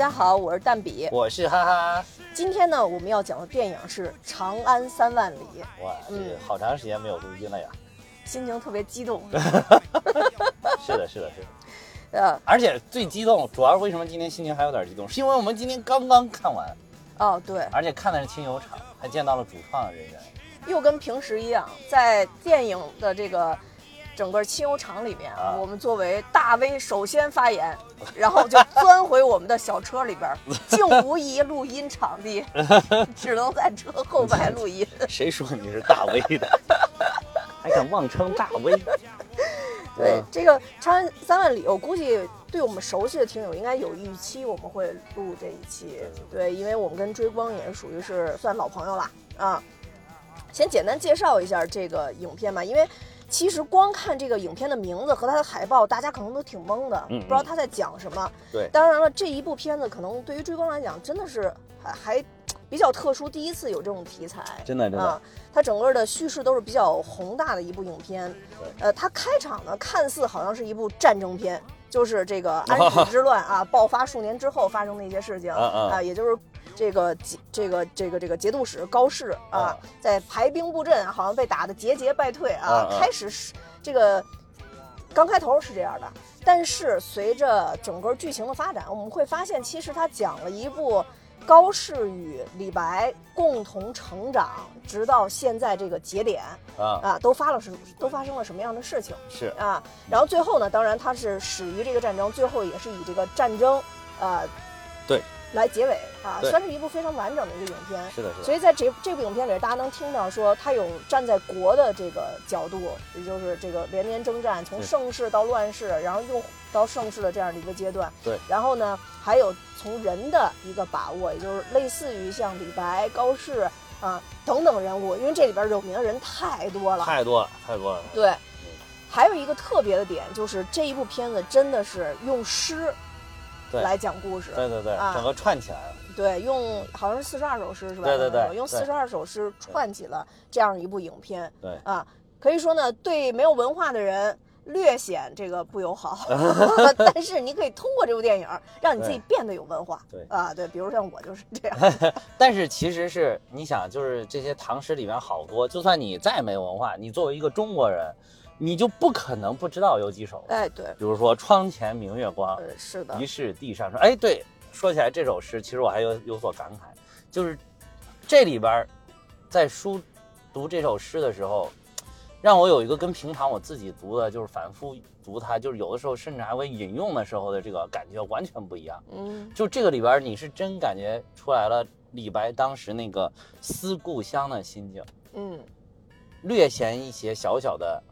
家好，我是蛋比。我是哈哈。今天呢，我们要讲的电影是《长安三万里》。哇，这个好长时间没有录音了呀，心情特别激动。是的，是的，是的。呃，而且最激动，主要是为什么今天心情还有点激动，是因为我们今天刚刚看完。哦，对。而且看的是亲友场，还见到了主创人员。又跟平时一样，在电影的这个。整个清油厂里面，我们作为大 V 首先发言，然后就钻回我们的小车里边，竟无一录音场地，只能在车后排录音。谁说你是大 V 的？还敢妄称大 V？对这个《长安三万里》，我估计对我们熟悉的听友应该有预期，我们会录这一期。对，因为我们跟追光也是属于是算老朋友了啊。先简单介绍一下这个影片吧，因为。其实光看这个影片的名字和它的海报，大家可能都挺懵的，不知道他在讲什么。对，当然了，这一部片子可能对于追光来讲，真的是还还比较特殊，第一次有这种题材。真的真的。它整个的叙事都是比较宏大的一部影片。呃，它开场呢，看似好像是一部战争片，就是这个 安史之乱啊爆发数年之后发生的一些事情啊，也就是。这个节这个这个这个节度使高适啊，在排兵布阵，好像被打得节节败退啊。开始是这个刚开头是这样的，但是随着整个剧情的发展，我们会发现，其实他讲了一部高适与李白共同成长，直到现在这个节点啊啊，都发了什都发生了什么样的事情？是啊，然后最后呢，当然他是始于这个战争，最后也是以这个战争啊，对。来结尾啊，算是一部非常完整的一个影片。是的，所以在这这部影片里，大家能听到说，他有站在国的这个角度，也就是这个连年征战，从盛世到乱世，然后又到盛世的这样的一个阶段。对。然后呢，还有从人的一个把握，也就是类似于像李白、高适啊等等人物，因为这里边有名的人太多了，太多了，太多了。对。还有一个特别的点，就是这一部片子真的是用诗。来讲故事，对对对，整个串起来了。对，用好像是四十二首诗是吧？对对对，用四十二首诗串起了这样一部影片。对啊，可以说呢，对没有文化的人略显这个不友好，但是你可以通过这部电影让你自己变得有文化。对啊，对，比如像我就是这样。但是其实是你想，就是这些唐诗里面好多，就算你再没文化，你作为一个中国人。你就不可能不知道有几首，哎，对，比如说“窗前明月光”，是的，疑是地上霜。哎，对，说起来这首诗，其实我还有有所感慨，就是这里边在书读这首诗的时候，让我有一个跟平常我自己读的，就是反复读它，就是有的时候甚至还会引用的时候的这个感觉完全不一样。嗯，就这个里边，你是真感觉出来了李白当时那个思故乡的心境。嗯，略显一些小小的。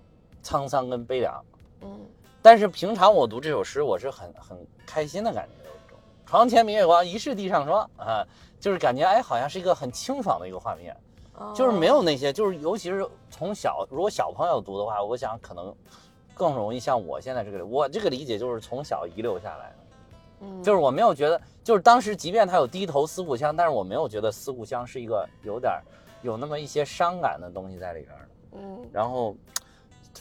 沧桑跟悲凉，嗯，但是平常我读这首诗，我是很很开心的感觉，有一种。床前明月光，疑是地上霜啊，就是感觉哎，好像是一个很清爽的一个画面，就是没有那些，就是尤其是从小如果小朋友读的话，我想可能更容易像我现在这个，我这个理解就是从小遗留下来的，嗯，就是我没有觉得，就是当时即便他有低头思故乡，但是我没有觉得思故乡是一个有点有那么一些伤感的东西在里边的，嗯，然后。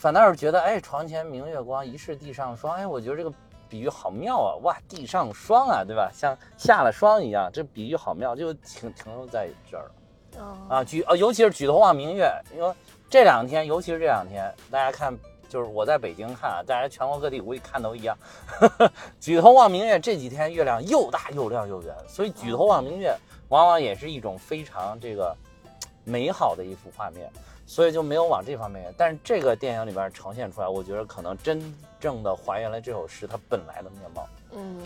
反倒是觉得，哎，床前明月光，疑是地上霜。哎，我觉得这个比喻好妙啊！哇，地上霜啊，对吧？像下了霜一样，这比喻好妙，就停停留在这儿了。啊，举啊，尤其是举头望明月，因为这两天，尤其是这两天，大家看，就是我在北京看啊，大家全国各地估计看都一样。举头望明月，这几天月亮又大又亮又圆，所以举头望明月，往往也是一种非常这个美好的一幅画面。所以就没有往这方面，但是这个电影里边呈现出来，我觉得可能真正的还原了这首诗它本来的面貌。嗯，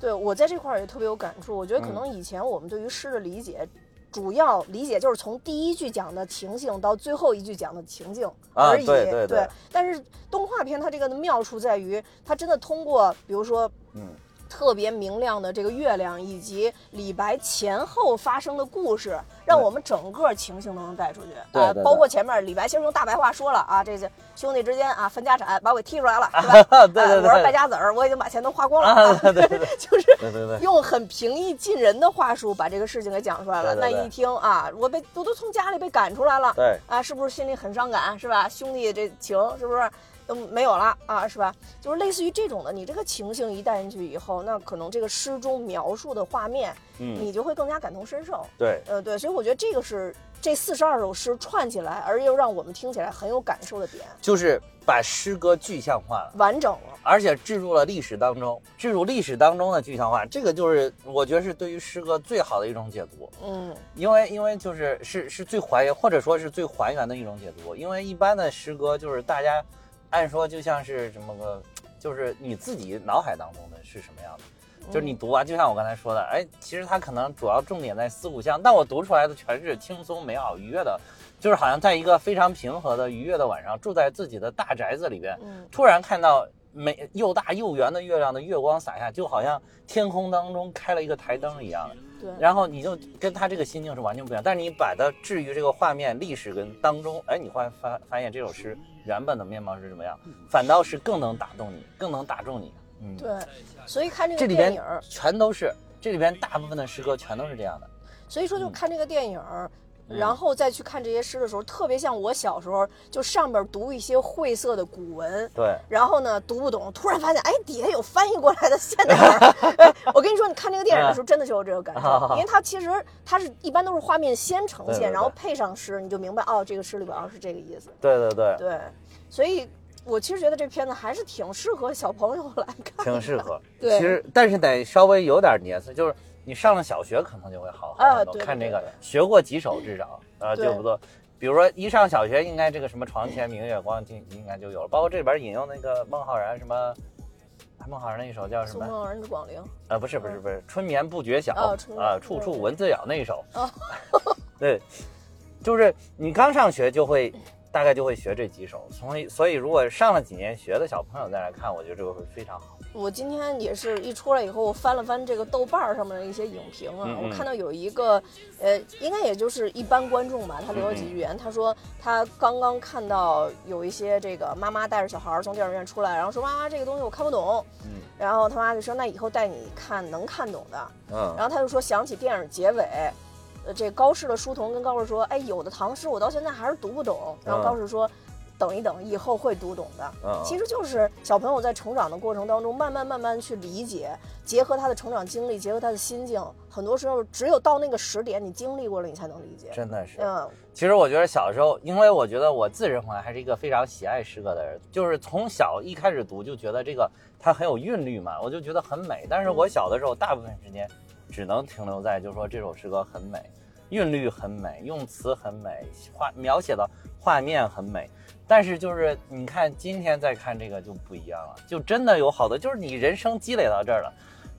对我在这块儿也特别有感触。我觉得可能以前我们对于诗的理解，主要理解就是从第一句讲的情形到最后一句讲的情境而已。对对对。但是动画片它这个的妙处在于，它真的通过，比如说，嗯。特别明亮的这个月亮，以及李白前后发生的故事，让我们整个情形都能带出去。对，包括前面李白先生用大白话说了啊，这些兄弟之间啊分家产，把我给踢出来了，是吧？对对对。我是败家子儿，我已经把钱都花光了。对对对。就是用很平易近人的话术把这个事情给讲出来了。那一听啊，我被我都从家里被赶出来了。对。啊，是不是心里很伤感？是吧？兄弟这情是不是？都没有了啊，是吧？就是类似于这种的，你这个情形一带进去以后，那可能这个诗中描述的画面，嗯，你就会更加感同身受。对，呃，对，所以我觉得这个是这四十二首诗串起来，而又让我们听起来很有感受的点，就是把诗歌具象化了，完整了，而且置入了历史当中，置入历史当中的具象化，这个就是我觉得是对于诗歌最好的一种解读。嗯，因为因为就是是是最还原或者说是最还原的一种解读，因为一般的诗歌就是大家。按说就像是什么个，就是你自己脑海当中的是什么样的，就是你读完，就像我刚才说的，哎，其实它可能主要重点在四五项，但我读出来的全是轻松、美好、愉悦的，就是好像在一个非常平和的、愉悦的晚上，住在自己的大宅子里边，突然看到美又大又圆的月亮的月光洒下，就好像天空当中开了一个台灯一样的。对，然后你就跟他这个心境是完全不一样，但是你把它置于这个画面、历史跟当中，哎，你会发发现这首诗原本的面貌是什么样，反倒是更能打动你，更能打中你。嗯，对，所以看这个电影全都是这里边大部分的诗歌全都是这样的，所以说就看这个电影。然后再去看这些诗的时候，特别像我小时候，就上面读一些晦涩的古文，对，然后呢读不懂，突然发现，哎，底下有翻译过来的现代文。我跟你说，你看这个电影的时候，真的就有这个感受，因为它其实它是一般都是画面先呈现，然后配上诗，你就明白哦，这个诗里边是这个意思。对对对对，所以我其实觉得这片子还是挺适合小朋友来看，挺适合。对，其实但是得稍微有点年岁，就是。你上了小学可能就会好很多，看这个学过几首至少啊就不错。比如说一上小学，应该这个什么床前明月光，就应该就有了。包括这里边引用那个孟浩然什么，孟浩然那一首叫什么？孟浩然的广陵。啊，不是不是不是，春眠不觉晓啊，处处蚊子咬那一首。对，就是你刚上学就会。大概就会学这几首，所以所以如果上了几年学的小朋友再来看，我觉得这个会非常好。我今天也是一出来以后，我翻了翻这个豆瓣上面的一些影评啊，我看到有一个，呃，应该也就是一般观众吧，他留了几句言，他说他刚刚看到有一些这个妈妈带着小孩从电影院出来，然后说妈妈这个东西我看不懂，嗯，然后他妈就说那以后带你看能看懂的，嗯，然后他就说想起电影结尾。呃，这高适的书童跟高适说：“哎，有的唐诗我到现在还是读不懂。”然后高适说：“等一等，以后会读懂的。”嗯，其实就是小朋友在成长的过程当中，慢慢慢慢去理解，结合他的成长经历，结合他的心境，很多时候只有到那个时点，你经历过了，你才能理解。真的是。嗯，其实我觉得小时候，因为我觉得我自认为还是一个非常喜爱诗歌的人，就是从小一开始读就觉得这个它很有韵律嘛，我就觉得很美。但是我小的时候，大部分时间。只能停留在，就是说这首诗歌很美，韵律很美，用词很美，画描写的画面很美。但是就是你看今天再看这个就不一样了，就真的有好多，就是你人生积累到这儿了，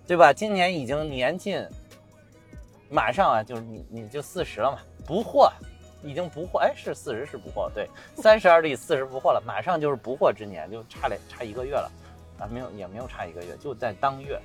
对吧？今年已经年近，马上啊，就是你你就四十了嘛，不惑，已经不惑，哎，是四十是不惑，对，三十而立，四十不惑了，马上就是不惑之年，就差两差一个月了，啊，没有也没有差一个月，就在当月。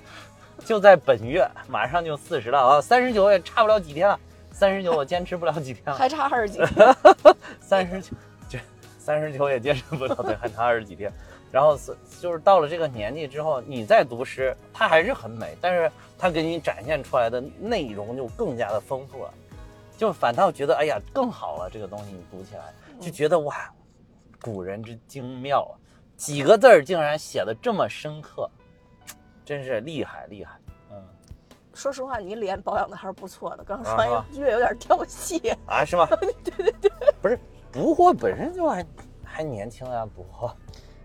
就在本月，马上就四十了啊！三十九也差不了几天了，三十九我坚持不了几天了，还差二十几天。三十九，这三十九也坚持不了，对，还差二十几天。然后是就是到了这个年纪之后，你再读诗，它还是很美，但是它给你展现出来的内容就更加的丰富了，就反倒觉得哎呀更好了。这个东西你读起来就觉得哇，古人之精妙啊，几个字儿竟然写的这么深刻。真是厉害厉害，嗯，说实话，你脸保养的还是不错的。刚说完略有点掉戏啊，是吗？对对对，不是不惑本身就还还年轻啊，不惑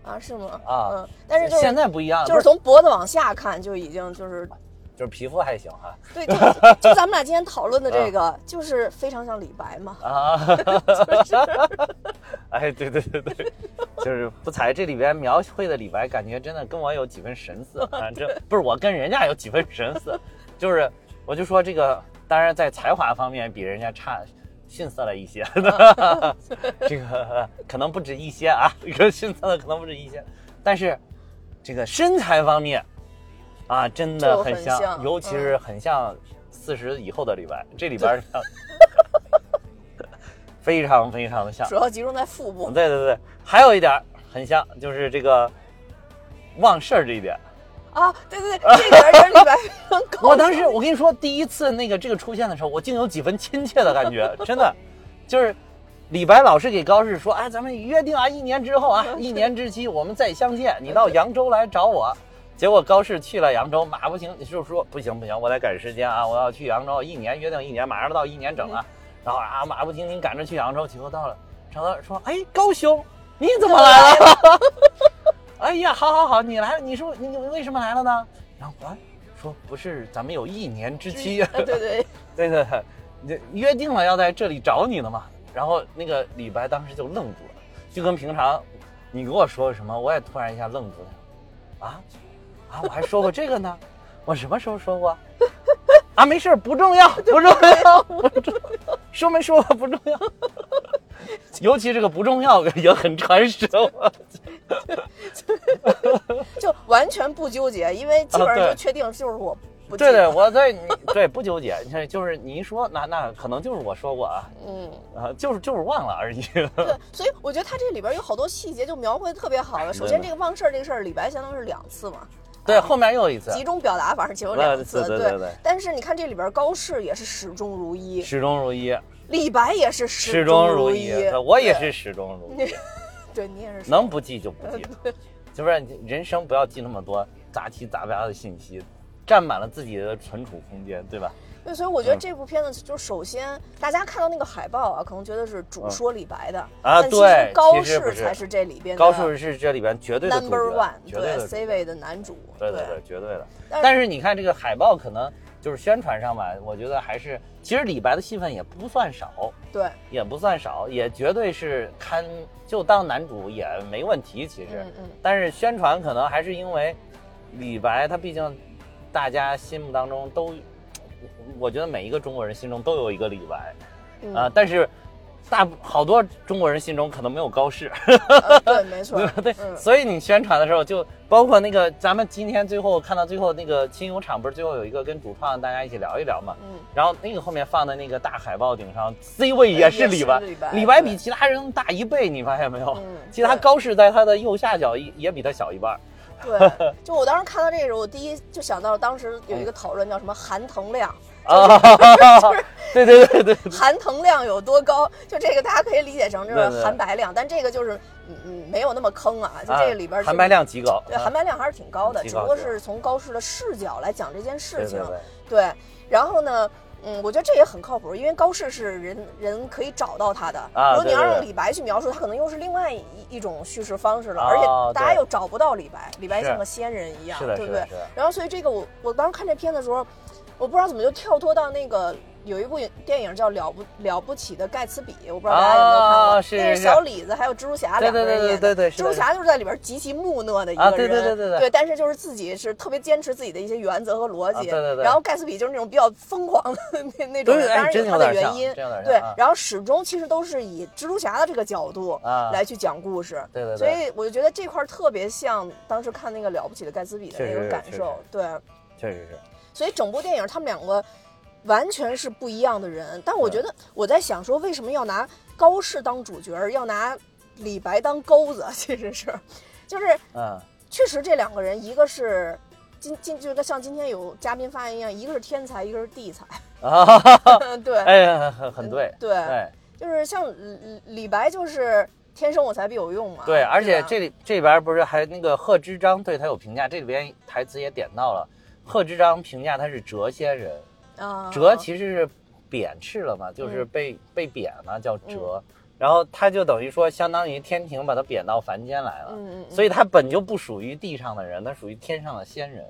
啊，是吗？啊，嗯，但是现在不一样了，就是从脖子往下看就已经就是。就是皮肤还行哈，对，就就咱们俩今天讨论的这个，就是非常像李白嘛。啊，就 是哎，对对对对，就是不才这里边描绘的李白，感觉真的跟我有几分神似啊。这不是我跟人家有几分神似，就是我就说这个，当然在才华方面比人家差逊色了一些，这个可能不止一些啊，这个逊色的可能不止一些，但是这个身材方面。啊，真的很像，尤其是很像四十以后的李白，这里边 非常非常的像，主要集中在腹部。对对对，还有一点很像，就是这个忘事儿这一点。啊，对对对，这点跟李白很我当时我跟你说，第一次那个这个出现的时候，我竟有几分亲切的感觉，真的，就是李白老是给高适说，哎，咱们约定啊，一年之后啊，一年之期我们再相见，你到扬州来找我。结果高适去了扬州，马不停就说不行不行，我得赶时间啊，我要去扬州，一年约定一年，马上到一年整了。然后啊，马不停蹄赶着去扬州，结果到了，找到说，哎，高兄，你怎么来了？哎呀，好好好，你来，你说你为什么来了呢？然后啊，说不是，咱们有一年之期，对对对对对，你约定了要在这里找你的嘛。然后那个李白当时就愣住了，就跟平常你给我说什么，我也突然一下愣住了，啊。啊，我还说过这个呢，我什么时候说过？啊，没事不重要，不重要，不重要，说没说过不重要。尤其这个不重要也很传神，就完全不纠结，因为基本上就确定就是我。对对，我在你对不纠结，你看就是你一说，那那可能就是我说过啊，嗯啊，就是就是忘了而已。对，所以我觉得他这里边有好多细节就描绘的特别好了。首先这个忘事儿这个事儿，李白相当于是两次嘛。对，后面又有一次集中表达，反正其中两次。对对对。但是你看这里边高适也是始终如一，始终如一。李白也是始终如一，我也是始终如一。对你也是。能不记就不记，就是人生不要记那么多杂七杂八的信息，占满了自己的存储空间，对吧？对，所以我觉得这部片子就首先大家看到那个海报啊，可能觉得是主说李白的啊，对，高适才是这里边高适是这里边绝对的 number one，对 C 位的男主，对对对，绝对的。但是你看这个海报，可能就是宣传上吧，我觉得还是其实李白的戏份也不算少，对，也不算少，也绝对是堪就当男主也没问题。其实，嗯嗯，但是宣传可能还是因为李白他毕竟大家心目当中都。我觉得每一个中国人心中都有一个李白，啊，但是大好多中国人心中可能没有高适。对，没错，对，所以你宣传的时候，就包括那个咱们今天最后看到最后那个亲友场，不是最后有一个跟主创大家一起聊一聊嘛？嗯，然后那个后面放的那个大海报顶上 C 位也是李白，李白比其他人大一倍，你发现没有？嗯其他高适在他的右下角也也比他小一半。对，就我当时看到这个时候，我第一就想到当时有一个讨论叫什么含腾量。啊，就是对对对对，含腾量有多高？就这个大家可以理解成就是含白量，但这个就是嗯嗯没有那么坑啊。就这个里边含白量极高，对，含白量还是挺高的，只不过是从高适的视角来讲这件事情。对，然后呢，嗯，我觉得这也很靠谱，因为高适是人人可以找到他的。啊如果你要让李白去描述，他可能又是另外一一种叙事方式了，而且大家又找不到李白，李白像个仙人一样，对不对？然后所以这个我我当时看这片的时候。我不知道怎么就跳脱到那个有一部电影叫《了不了不起的盖茨比》，我不知道大家有没有看过。那是小李子还有蜘蛛侠两个人演的。对对对蜘蛛侠就是在里边极其木讷的一个人。对对对对对。对，但是就是自己是特别坚持自己的一些原则和逻辑。对对对。然后盖茨比就是那种比较疯狂的那那种，当然有他的原因。对，然后始终其实都是以蜘蛛侠的这个角度来去讲故事。对对对。所以我就觉得这块特别像当时看那个《了不起的盖茨比》的那种感受。对。确实是。所以整部电影他们两个。完全是不一样的人，但我觉得我在想说，为什么要拿高适当主角，要拿李白当钩子？其实是，就是，嗯，确实这两个人，一个是今今就像今天有嘉宾发言一样，一个是天才，一个是地才。啊，对，哎，很很对，对，就是像李李白就是天生我材必有用嘛，对，而且这里这边不是还那个贺知章对他有评价，这里边台词也点到了，贺知章评价他是谪仙人。谪其实是贬斥了嘛，就是被被贬了，叫谪。然后他就等于说，相当于天庭把他贬到凡间来了。嗯嗯。所以他本就不属于地上的人，他属于天上的仙人，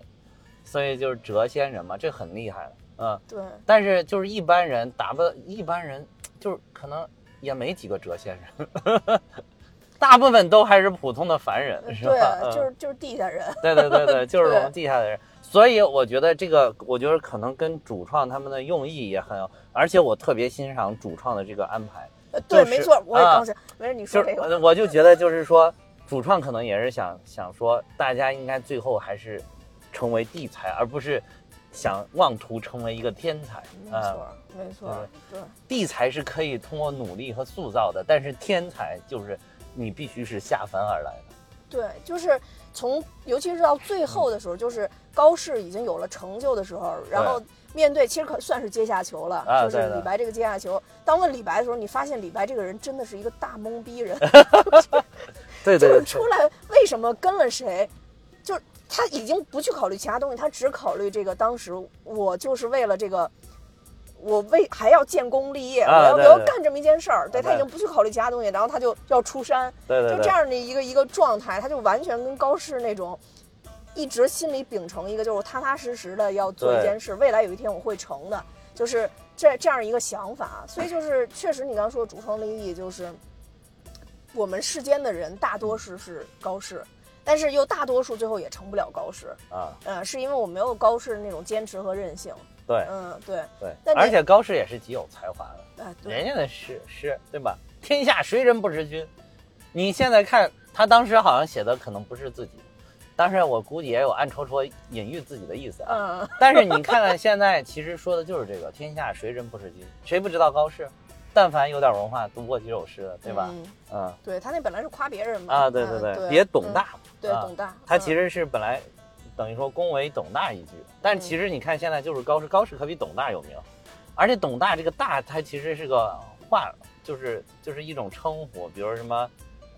所以就是谪仙人嘛，这很厉害的。嗯，对。但是就是一般人打不，一般人就是可能也没几个谪仙人，大部分都还是普通的凡人，是吧？对，就是就是地下人。对对对对，就是我们地下的人。所以我觉得这个，我觉得可能跟主创他们的用意也很有，而且我特别欣赏主创的这个安排。对，没错，我也刚才没事你说这个，我就觉得就是说，主创可能也是想想说，大家应该最后还是成为地才，而不是想妄图成为一个天才。没错，没错，对，地才是可以通过努力和塑造的，但是天才就是你必须是下凡而来的。对，就是从尤其是到最后的时候，就是高适已经有了成就的时候，然后面对其实可算是阶下囚了，就是李白这个阶下囚。当问李白的时候，你发现李白这个人真的是一个大懵逼人。对对，就是出来为什么跟了谁，就是他已经不去考虑其他东西，他只考虑这个。当时我就是为了这个。我为还要建功立业，我要我要干这么一件事儿，对他已经不去考虑其他东西，然后他就要出山，对就这样的一个一个状态，他就完全跟高适那种一直心里秉承一个就是踏踏实实的要做一件事，未来有一天我会成的，就是这这样一个想法。所以就是确实你刚刚说主创利益，就是我们世间的人大多数是高适，但是又大多数最后也成不了高适。啊，嗯，是因为我没有高适那种坚持和韧性。对，嗯，对对，而且高适也是极有才华的，人家的诗诗，对吧？天下谁人不识君？你现在看他当时好像写的可能不是自己，当时我估计也有暗戳戳隐喻自己的意思啊。嗯，但是你看看现在，其实说的就是这个天下谁人不识君？谁不知道高适？但凡有点文化，读过几首诗的，对吧？嗯，对他那本来是夸别人嘛。啊，对对对，也董大，对董大，他其实是本来。等于说恭维董大一句，但其实你看现在就是高适，高适可比董大有名，而且董大这个大，它其实是个话，就是就是一种称呼，比如什么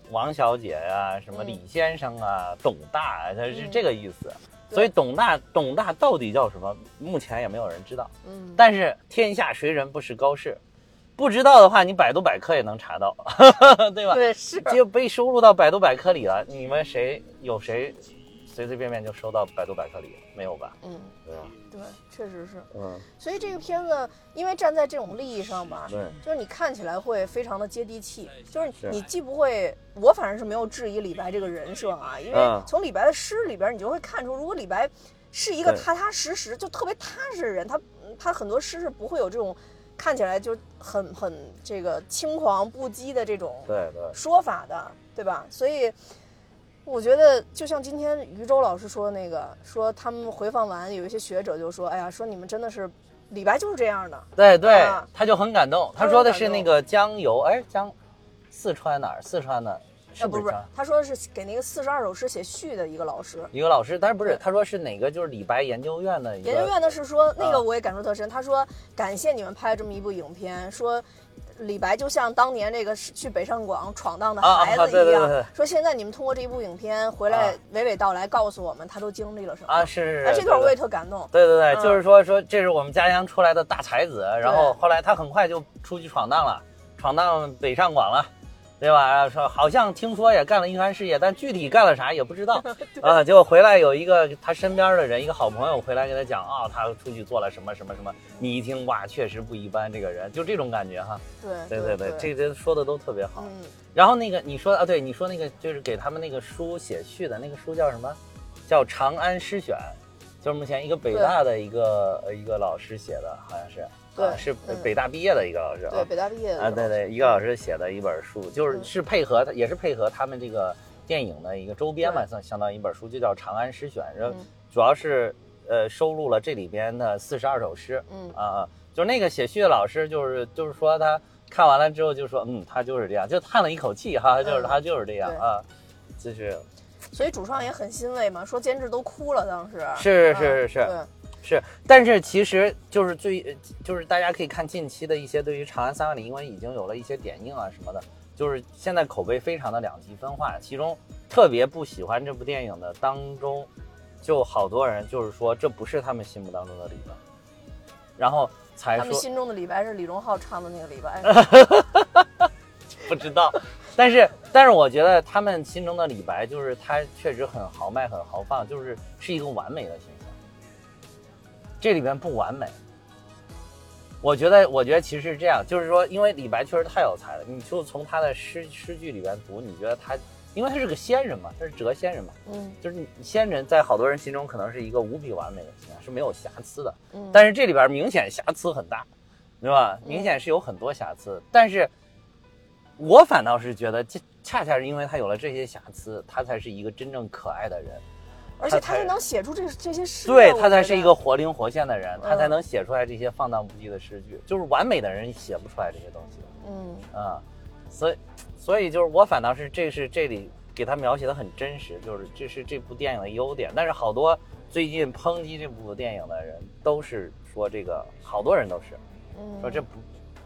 王小姐呀，什么李先生啊，董大，它是这个意思。所以董大，董大到底叫什么？目前也没有人知道。嗯。但是天下谁人不识高适？不知道的话，你百度百科也能查到，对吧？对，是。就被收录到百度百科里了。你们谁有谁？随随便便就收到百度百科里，没有吧？嗯，对吧？对，确实是。嗯，所以这个片子，因为站在这种利益上吧，对，就是你看起来会非常的接地气，就是你既不会，我反正是没有质疑李白这个人设啊，因为从李白的诗里边，你就会看出，如果李白是一个踏踏实实就特别踏实的人，他他很多诗是不会有这种看起来就很很这个轻狂不羁的这种对对说法的，对吧？所以。我觉得就像今天于周老师说的那个，说他们回放完，有一些学者就说：“哎呀，说你们真的是李白就是这样的。”对对，他就很感动。他说的是那个江油，哎，江四川哪儿？四川的，是不是？他说是给那个四十二首诗写序的一个老师，一个老师，但是不是？他说是哪个？就是李白研究院的。研究院的是说那个我也感触特深。他说感谢你们拍了这么一部影片，说。李白就像当年这个去北上广闯荡的孩子一样，说现在你们通过这一部影片回来娓娓道来，告诉我们他都经历了什么啊？是是是，这段我也特感动。对对对，就是说说这是我们家乡出来的大才子，然后后来他很快就出去闯荡了，闯荡北上广了。对吧？说好像听说也干了一番事业，但具体干了啥也不知道 啊。结果回来有一个他身边的人，一个好朋友回来给他讲啊，他出去做了什么什么什么。你一听哇，确实不一般，这个人就这种感觉哈。对对对对，这些说的都特别好。嗯。然后那个你说啊，对，你说那个就是给他们那个书写序的那个书叫什么？叫《长安诗选》，就是目前一个北大的一个一个老师写的，好像是。对，是北大毕业的一个老师啊。对，北大毕业的啊，对对，一个老师写的一本书，就是是配合他，也是配合他们这个电影的一个周边嘛，相相当于一本书，就叫《长安诗选》，然后主要是呃收录了这里边的四十二首诗。嗯。啊啊，就是那个写序的老师，就是就是说他看完了之后就说，嗯，他就是这样，就叹了一口气哈，就是他就是这样啊，就是。所以主创也很欣慰嘛，说监制都哭了，当时。是是是是是。但是其实就是最，就是大家可以看近期的一些对于《长安三万里》，因为已经有了一些点映啊什么的，就是现在口碑非常的两极分化。其中特别不喜欢这部电影的当中，就好多人就是说这不是他们心目当中的李白，然后才说他们心中的李白是李荣浩唱的那个李白，不知道。但是但是我觉得他们心中的李白就是他确实很豪迈、很豪放，就是是一个完美的形象。这里面不完美，我觉得，我觉得其实是这样，就是说，因为李白确实太有才了，你就从他的诗诗句里边读，你觉得他，因为他是个仙人嘛，他是谪仙人嘛，嗯，就是仙人在好多人心中可能是一个无比完美的形象，是没有瑕疵的，嗯，但是这里边明显瑕疵很大，对吧？明显是有很多瑕疵，但是我反倒是觉得，这恰恰是因为他有了这些瑕疵，他才是一个真正可爱的人。而且他才能写出这这些诗，对他才是一个活灵活现的人，他才能写出来这些放荡不羁的诗句。就是完美的人写不出来这些东西。嗯啊，所以所以就是我反倒是这是这里给他描写的很真实，就是这是这部电影的优点。但是好多最近抨击这部电影的人都是说这个，好多人都是说这不，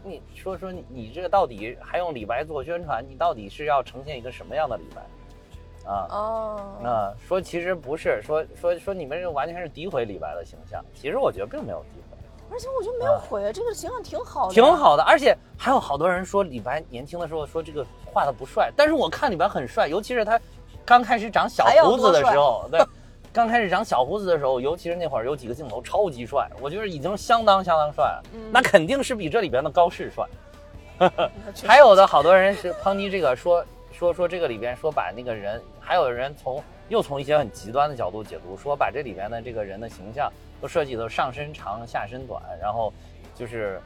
你说说你你这个到底还用李白做宣传？你到底是要呈现一个什么样的李白？啊哦，那，说其实不是，说说说你们这完全是诋毁李白的形象。其实我觉得并没有诋毁，而且我觉得没有毁，这个形象挺好的，挺好的。而且还有好多人说李白年轻的时候说这个画的不帅，但是我看李白很帅，尤其是他刚开始长小胡子的时候，对，刚开始长小胡子的时候，尤其是那会儿有几个镜头超级帅，我觉得已经相当相当帅了。那肯定是比这里边的高适帅。还有的好多人是抨击这个说。说说这个里边说把那个人，还有人从又从一些很极端的角度解读，说把这里边的这个人的形象都设计的上身长下身短，然后就是，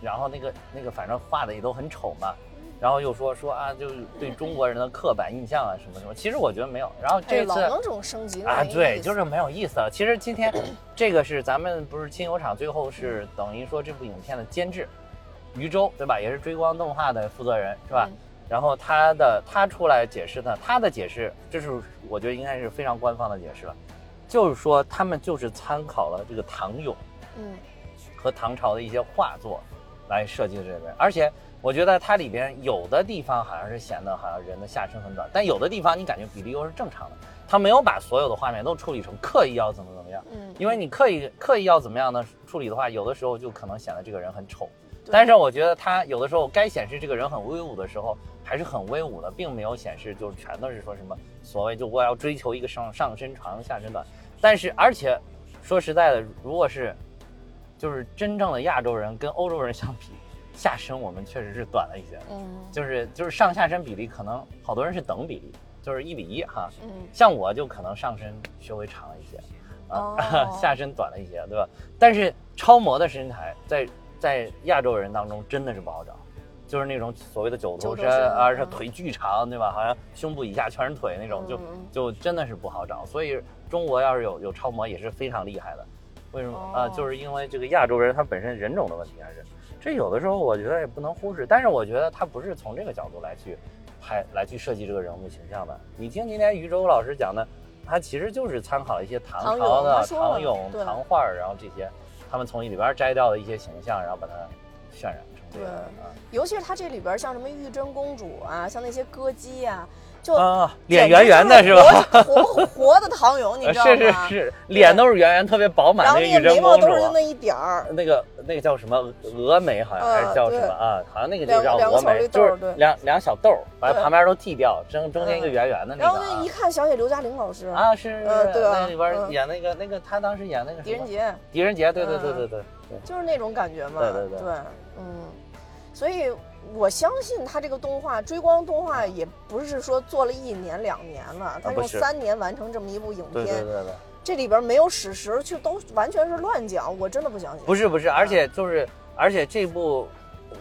然后那个那个反正画的也都很丑嘛，然后又说说啊，就是对中国人的刻板印象啊什么什么，其实我觉得没有。然后这次这种升级啊，对，就是没有意思了。其实今天 这个是咱们不是亲友厂最后是等于说这部影片的监制余舟对吧？也是追光动画的负责人是吧？然后他的他出来解释呢，他的解释，这是我觉得应该是非常官方的解释了，就是说他们就是参考了这个唐俑，嗯，和唐朝的一些画作来设计的这边，而且我觉得它里边有的地方好像是显得好像人的下身很短，但有的地方你感觉比例又是正常的，他没有把所有的画面都处理成刻意要怎么怎么样，嗯，因为你刻意刻意要怎么样呢？处理的话，有的时候就可能显得这个人很丑，但是我觉得他有的时候该显示这个人很威武的时候。还是很威武的，并没有显示就是全都是说什么所谓就我要追求一个上上身长下身短，但是而且说实在的，如果是就是真正的亚洲人跟欧洲人相比，下身我们确实是短了一些，嗯，就是就是上下身比例可能好多人是等比例，就是一比一哈，嗯，像我就可能上身稍微长了一些，啊，下身短了一些，对吧？但是超模的身材在在亚洲人当中真的是不好找。就是那种所谓的九头身，而且腿巨长，对吧？好像胸部以下全是腿那种，就就真的是不好找。所以中国要是有有超模也是非常厉害的。为什么啊？就是因为这个亚洲人他本身人种的问题，还是这有的时候我觉得也不能忽视。但是我觉得他不是从这个角度来去拍来去设计这个人物形象的。你听今天于舟老师讲的，他其实就是参考了一些唐朝的唐俑、唐画，然后这些他们从里边摘掉的一些形象，然后把它渲染成。对，尤其是他这里边像什么玉真公主啊，像那些歌姬啊，就啊脸圆圆的是吧？活活的唐俑，你知道吗？是是是，脸都是圆圆，特别饱满。然后那个眉毛都是那一点儿。那个那个叫什么峨眉，好像还是叫什么啊？好像那个就叫峨眉，就是两两小豆，把旁边都剃掉，中中间一个圆圆的那个。然后那一看想起刘嘉玲老师啊，是，对那里边演那个那个，他当时演那个狄仁杰。狄仁杰，对对对对对。就是那种感觉嘛，对对对，对，嗯，所以我相信他这个动画追光动画也不是说做了一年两年了，他用三年完成这么一部影片，对对对对，这里边没有史实，就都完全是乱讲，我真的不相信。不是不是，而且就是而且这部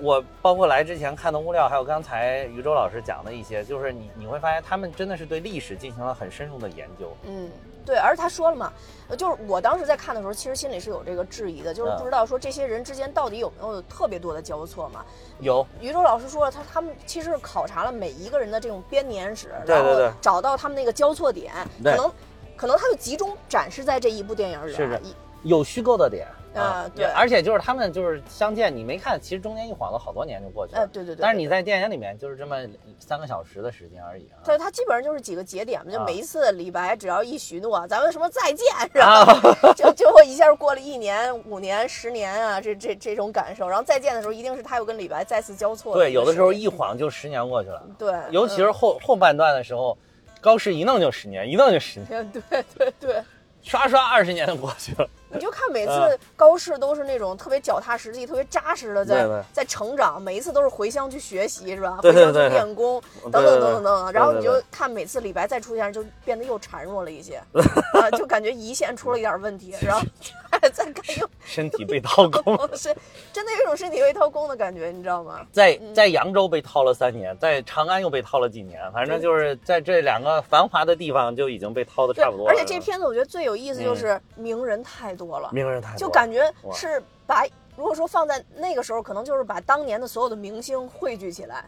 我包括来之前看的物料，还有刚才于舟老师讲的一些，就是你你会发现他们真的是对历史进行了很深入的研究，嗯。对，而他说了嘛，就是我当时在看的时候，其实心里是有这个质疑的，就是不知道说这些人之间到底有没有特别多的交错嘛？有，于舟老师说了，他他们其实是考察了每一个人的这种编年史，然后找到他们那个交错点，可能可能他就集中展示在这一部电影里，是有虚构的点。啊，对，而且就是他们就是相见，你没看，其实中间一晃了好多年就过去了。哎，对对对。但是你在电影里面就是这么三个小时的时间而已啊。对，它基本上就是几个节点嘛，就每一次李白只要一许诺，咱们什么再见，是吧？就就会一下过了一年、五年、十年啊，这这这种感受。然后再见的时候，一定是他又跟李白再次交错。对，有的时候一晃就十年过去了。对，尤其是后后半段的时候，高适一弄就十年，一弄就十年。对对对。刷刷二十年就过去了，你就看每次高适都是那种特别脚踏实地、特别扎实的在在成长，每一次都是回乡去学习，是吧？回乡去练功，等等等等等等。然后你就看每次李白再出现，就变得又孱弱了一些，啊，就感觉胰腺出了一点问题，然后 再看又身体被掏空，是真的有一种身体被掏空的感觉，你知道吗？在在扬州被掏了三年，在长安又被掏了几年，反正就是在这两个繁华的地方就已经被掏的差不多了。而且这片子我觉得最有意思就是名人太多了，名人太多，就感觉是把如果说放在那个时候，可能就是把当年的所有的明星汇聚起来。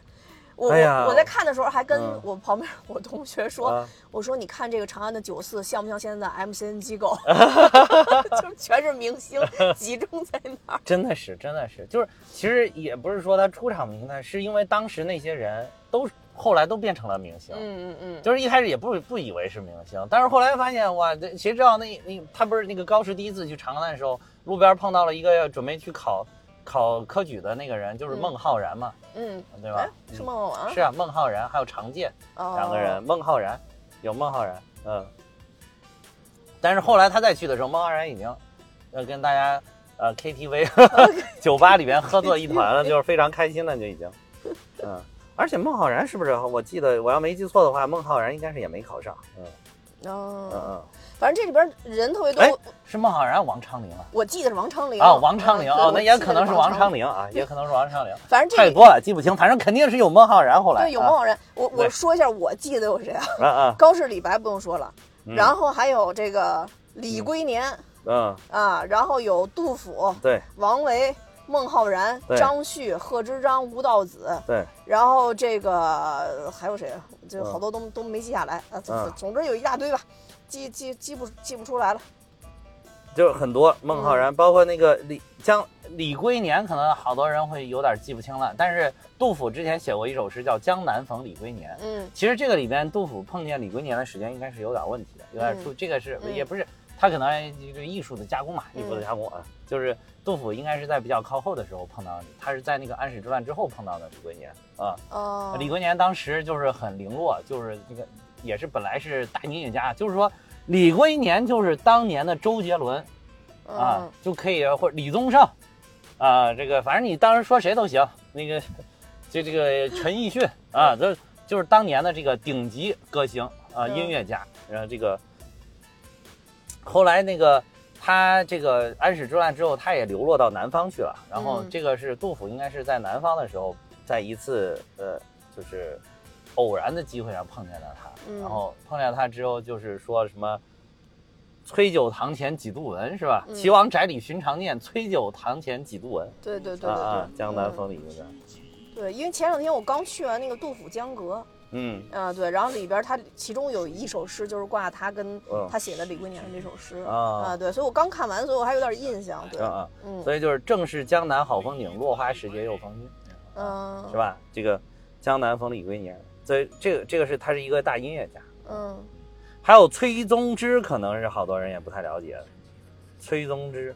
我我我在看的时候还跟我旁边我同学说，我说你看这个长安的酒肆像不像现在的 MCN 机构？就全是明星集中在那儿。真的是，真的是，就是其实也不是说他出场名单，是因为当时那些人都后来都变成了明星。嗯嗯嗯。就是一开始也不不以为是明星，但是后来发现哇，谁知道那那他不是那个高适第一次去长安的时候，路边碰到了一个要准备去考。考科举的那个人就是孟浩然嘛，嗯，对吧？是孟浩然，是啊，孟浩然还有常健两个人，孟浩然有孟浩然，嗯。但是后来他再去的时候，孟浩然已经呃跟大家呃 KTV 酒吧里边喝作一团了，就是非常开心了，就已经，嗯。而且孟浩然是不是？我记得我要没记错的话，孟浩然应该是也没考上，嗯。哦，嗯嗯。反正这里边人特别多，是孟浩然、王昌龄啊？我记得是王昌龄啊，王昌龄哦，那也可能是王昌龄啊，也可能是王昌龄。反正这太多了，记不清。反正肯定是有孟浩然。后来对，有孟浩然。我我说一下，我记得有谁啊？啊啊！高适、李白不用说了，然后还有这个李龟年，嗯啊，然后有杜甫，对，王维、孟浩然、张旭、贺知章、吴道子，对，然后这个还有谁啊？就好多都都没记下来啊。总总之有一大堆吧。记记记不记不出来了，就是很多孟浩然，包括那个李江李龟年，可能好多人会有点记不清了。但是杜甫之前写过一首诗叫《江南逢李龟年》，嗯，其实这个里边杜甫碰见李龟年的时间应该是有点问题的，有点出这个是也不是他可能这个艺术的加工嘛，艺术的加工啊，就是杜甫应该是在比较靠后的时候碰到你，他是在那个安史之乱之后碰到的李龟年啊。哦，李龟年当时就是很零落，就是那个。也是本来是大音乐家，就是说李龟年就是当年的周杰伦，啊，就可以或者李宗盛，啊，这个反正你当时说谁都行。那个就这个陈奕迅啊，这就是当年的这个顶级歌星啊，音乐家。然后这个后来那个他这个安史之乱之后，他也流落到南方去了。然后这个是杜甫应该是在南方的时候，在一次呃就是。偶然的机会上碰见了他，然后碰见他之后，就是说什么“崔九堂前几度闻”是吧？“岐王宅里寻常念，崔九堂前几度闻。”对对对对，江南风里那个。对，因为前两天我刚去完那个杜甫江阁，嗯啊对，然后里边他其中有一首诗就是挂他跟他写的李龟年的这首诗啊，对，所以我刚看完，所以我还有点印象。对啊，嗯，所以就是正是江南好风景，落花时节又逢君，嗯，是吧？这个江南逢李龟年。所以这个这个是他是一个大音乐家，嗯，还有崔宗之，可能是好多人也不太了解。崔宗之，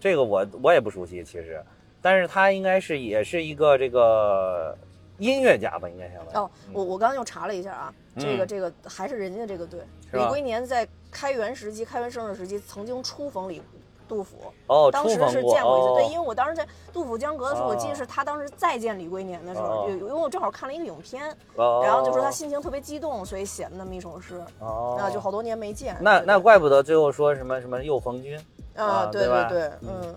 这个我我也不熟悉，其实，但是他应该是也是一个这个音乐家吧，应该相当哦，我我刚刚又查了一下啊，这个这个还是人家这个对，李龟年在开元时期、开元盛世时期曾经初逢李。杜甫哦，当时是见过一次，对，因为我当时在杜甫江阁的时候，我记得是他当时再见李龟年的时候，有因为我正好看了一个影片，然后就说他心情特别激动，所以写了那么一首诗，哦，那，就好多年没见，那那怪不得最后说什么什么又逢君啊，对对对，嗯，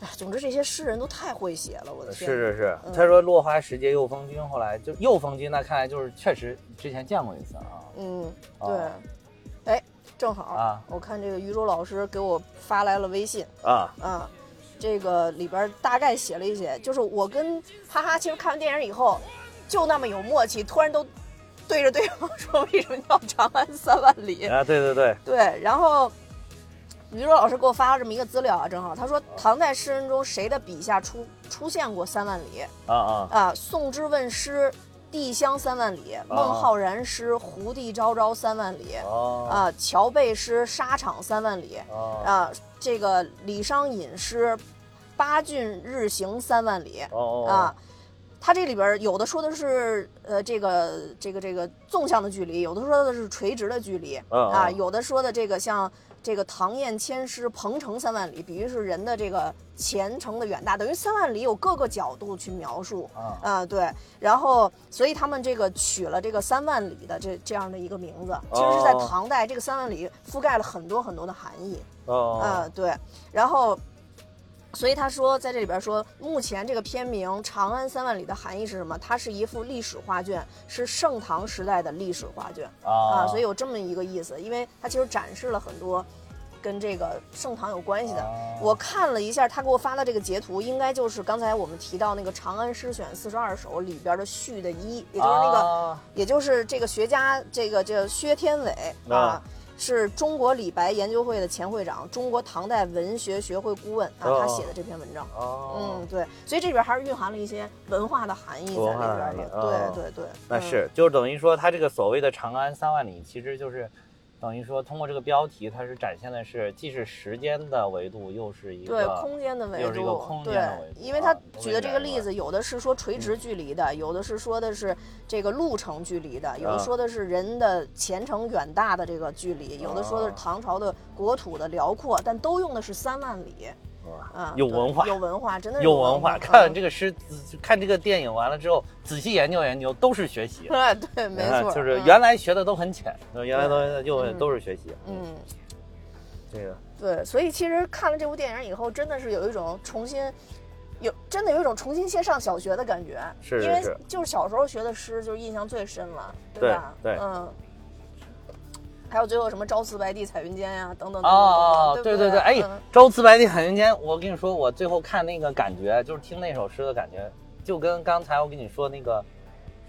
哎，总之这些诗人都太会写了，我的天，是是是，他说落花时节又逢君，后来就又逢君，那看来就是确实之前见过一次啊，嗯，对，哎。正好啊，我看这个于舟老师给我发来了微信啊啊，这个里边大概写了一些，就是我跟哈哈其实看完电影以后就那么有默契，突然都对着对方 说为什么叫长安三万里啊？对对对对，然后余舟老师给我发了这么一个资料啊，正好他说唐代诗人中谁的笔下出出现过三万里啊啊啊？宋之问诗。地乡三万里，孟浩然诗《胡地昭昭三万里》啊，乔贝诗《沙场三万里》啊，这个李商隐诗《八骏日行三万里》啊，他这里边有的说的是呃这个这个这个纵向的距离，有的说的是垂直的距离啊，有的说的这个像。这个唐燕千师鹏程三万里，比喻是人的这个前程的远大，等于三万里有各个角度去描述啊，对，然后所以他们这个取了这个三万里的这这样的一个名字，其实是在唐代，这个三万里覆盖了很多很多的含义啊，对，然后。所以他说，在这里边说，目前这个片名《长安三万里》的含义是什么？它是一幅历史画卷，是盛唐时代的历史画卷啊，所以有这么一个意思。因为它其实展示了很多，跟这个盛唐有关系的。我看了一下他给我发的这个截图，应该就是刚才我们提到那个《长安诗选四十二首》里边的序的一，也就是那个，也就是这个学家这个这薛天伟啊。是中国李白研究会的前会长，中国唐代文学学会顾问啊，他写的这篇文章。哦，嗯，对，所以这里边还是蕴含了一些文化的含义在里边的。对对对，那是，就是等于说他这个所谓的长安三万里，其实就是。等于说，通过这个标题，它是展现的是既是时间的维度，又是一个对空间的维度，又是一个空间的维度。因为他举的这个例子，有的是说垂直距离的，有的是说的是这个路程距离的，有的说的是人的前程远大的这个距离，有的说的是唐朝的国土的辽阔，但都用的是三万里。啊，有文化，有文化，真的有文化。看这个诗，看这个电影完了之后，仔细研究研究，都是学习。对，没错，就是原来学的都很浅，原来都就都是学习。嗯，这个对，所以其实看了这部电影以后，真的是有一种重新有真的有一种重新先上小学的感觉。是，因为就是小时候学的诗，就是印象最深了，对吧？对，嗯。还有最后什么“朝辞白帝彩云间”呀，等等等等。哦，对对对，哎，“朝辞白帝彩云间”，我跟你说，我最后看那个感觉，就是听那首诗的感觉，就跟刚才我跟你说那个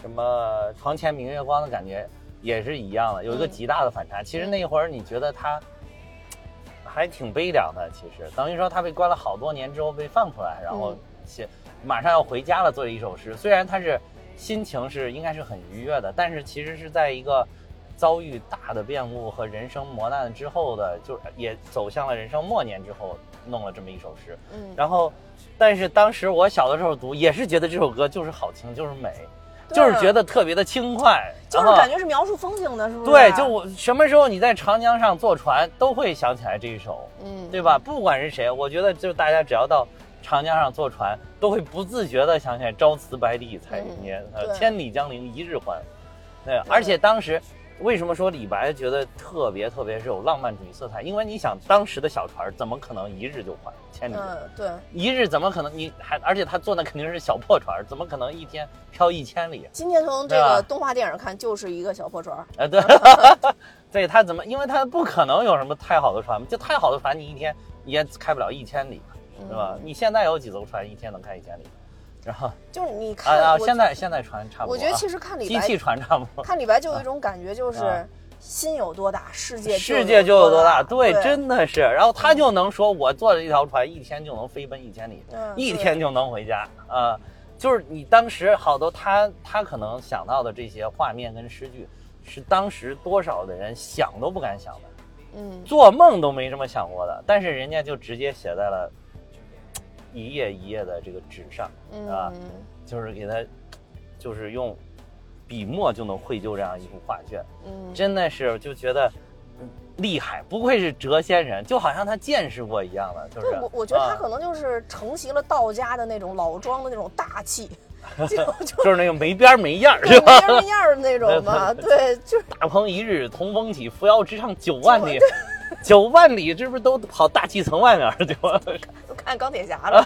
什么“床前明月光”的感觉也是一样的，有一个极大的反差。其实那会儿你觉得他还挺悲凉的，其实等于说他被关了好多年之后被放出来，然后写马上要回家了，做了一首诗。虽然他是心情是应该是很愉悦的，但是其实是在一个。遭遇大的变故和人生磨难之后的，就也走向了人生末年之后，弄了这么一首诗。嗯，然后，但是当时我小的时候读，也是觉得这首歌就是好听，就是美，就是觉得特别的轻快，就是感觉是描述风景的，是不是？对，就我什么时候你在长江上坐船，都会想起来这一首，嗯，对吧？不管是谁，我觉得就大家只要到长江上坐船，都会不自觉的想起来“朝辞白帝彩云间，千里江陵一日还”。对，而且当时。为什么说李白觉得特别特别是有浪漫主义色彩？因为你想，当时的小船怎么可能一日就还千里？嗯，对，一日怎么可能？你还而且他坐那肯定是小破船，怎么可能一天漂一千里？今天从这个动画电影看，就是一个小破船。哎，对，对他怎么？因为他不可能有什么太好的船，就太好的船，你一天也开不了一千里，是吧？你现在有几艘船一天能开一千里？然后 就是你看啊，现在现在船差不多。我觉得其实看李白，机器船差不多。看李白就有一种感觉，就是心有多大，世界世界就有多大。对，真的是。然后他就能说，我坐着一条船，一天就能飞奔一千里，一天就能回家啊。就是你当时好多他他可能想到的这些画面跟诗句，是当时多少的人想都不敢想的，嗯，做梦都没这么想过的。但是人家就直接写在了。一页一页的这个纸上，啊，就是给他，就是用笔墨就能绘就这样一幅画卷，嗯，真的是就觉得厉害，不愧是谪仙人，就好像他见识过一样的，就是我我觉得他可能就是承袭了道家的那种老庄的那种大气，就 就是那个没边没样是吧？没边没样的那种嘛，对，就是大鹏一日同风起，扶摇直上九万里。九万里，这不是都跑大气层外面去吗？都看钢铁侠了。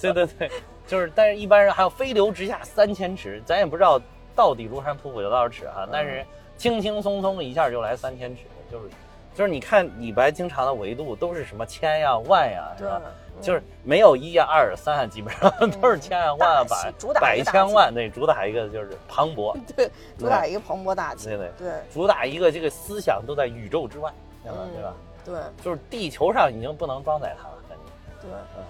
对对对，就是，但是一般人还有飞流直下三千尺，咱也不知道到底庐山瀑布有多少尺啊。但是轻轻松松一下就来三千尺，就是，就是你看李白经常的维度都是什么千呀万呀，是吧？就是没有一呀二三啊，基本上都是千呀万啊百百千万，对，主打一个就是磅礴，对，主打一个磅礴大气，对对对，主打一个这个思想都在宇宙之外。对吧？对，就是地球上已经不能装载它了，感觉。对，嗯，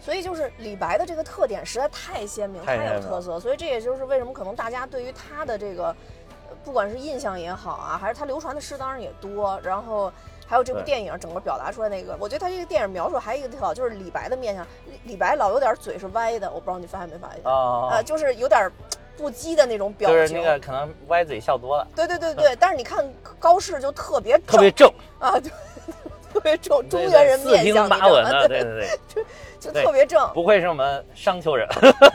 所以就是李白的这个特点实在太鲜明，太有特色，所以这也就是为什么可能大家对于他的这个，不管是印象也好啊，还是他流传的诗当然也多，然后还有这部电影整个表达出来那个，我觉得他这个电影描述还有一个特好，就是李白的面相，李白老有点嘴是歪的，我不知道你发现没发现？啊啊，就是有点。不羁的那种表情，就是那个可能歪嘴笑多了。对对对 对，但是你看高适就特别特别正啊，对特别正，中原人面相，八稳的，对对对，就就特别正。不愧是我们商丘人，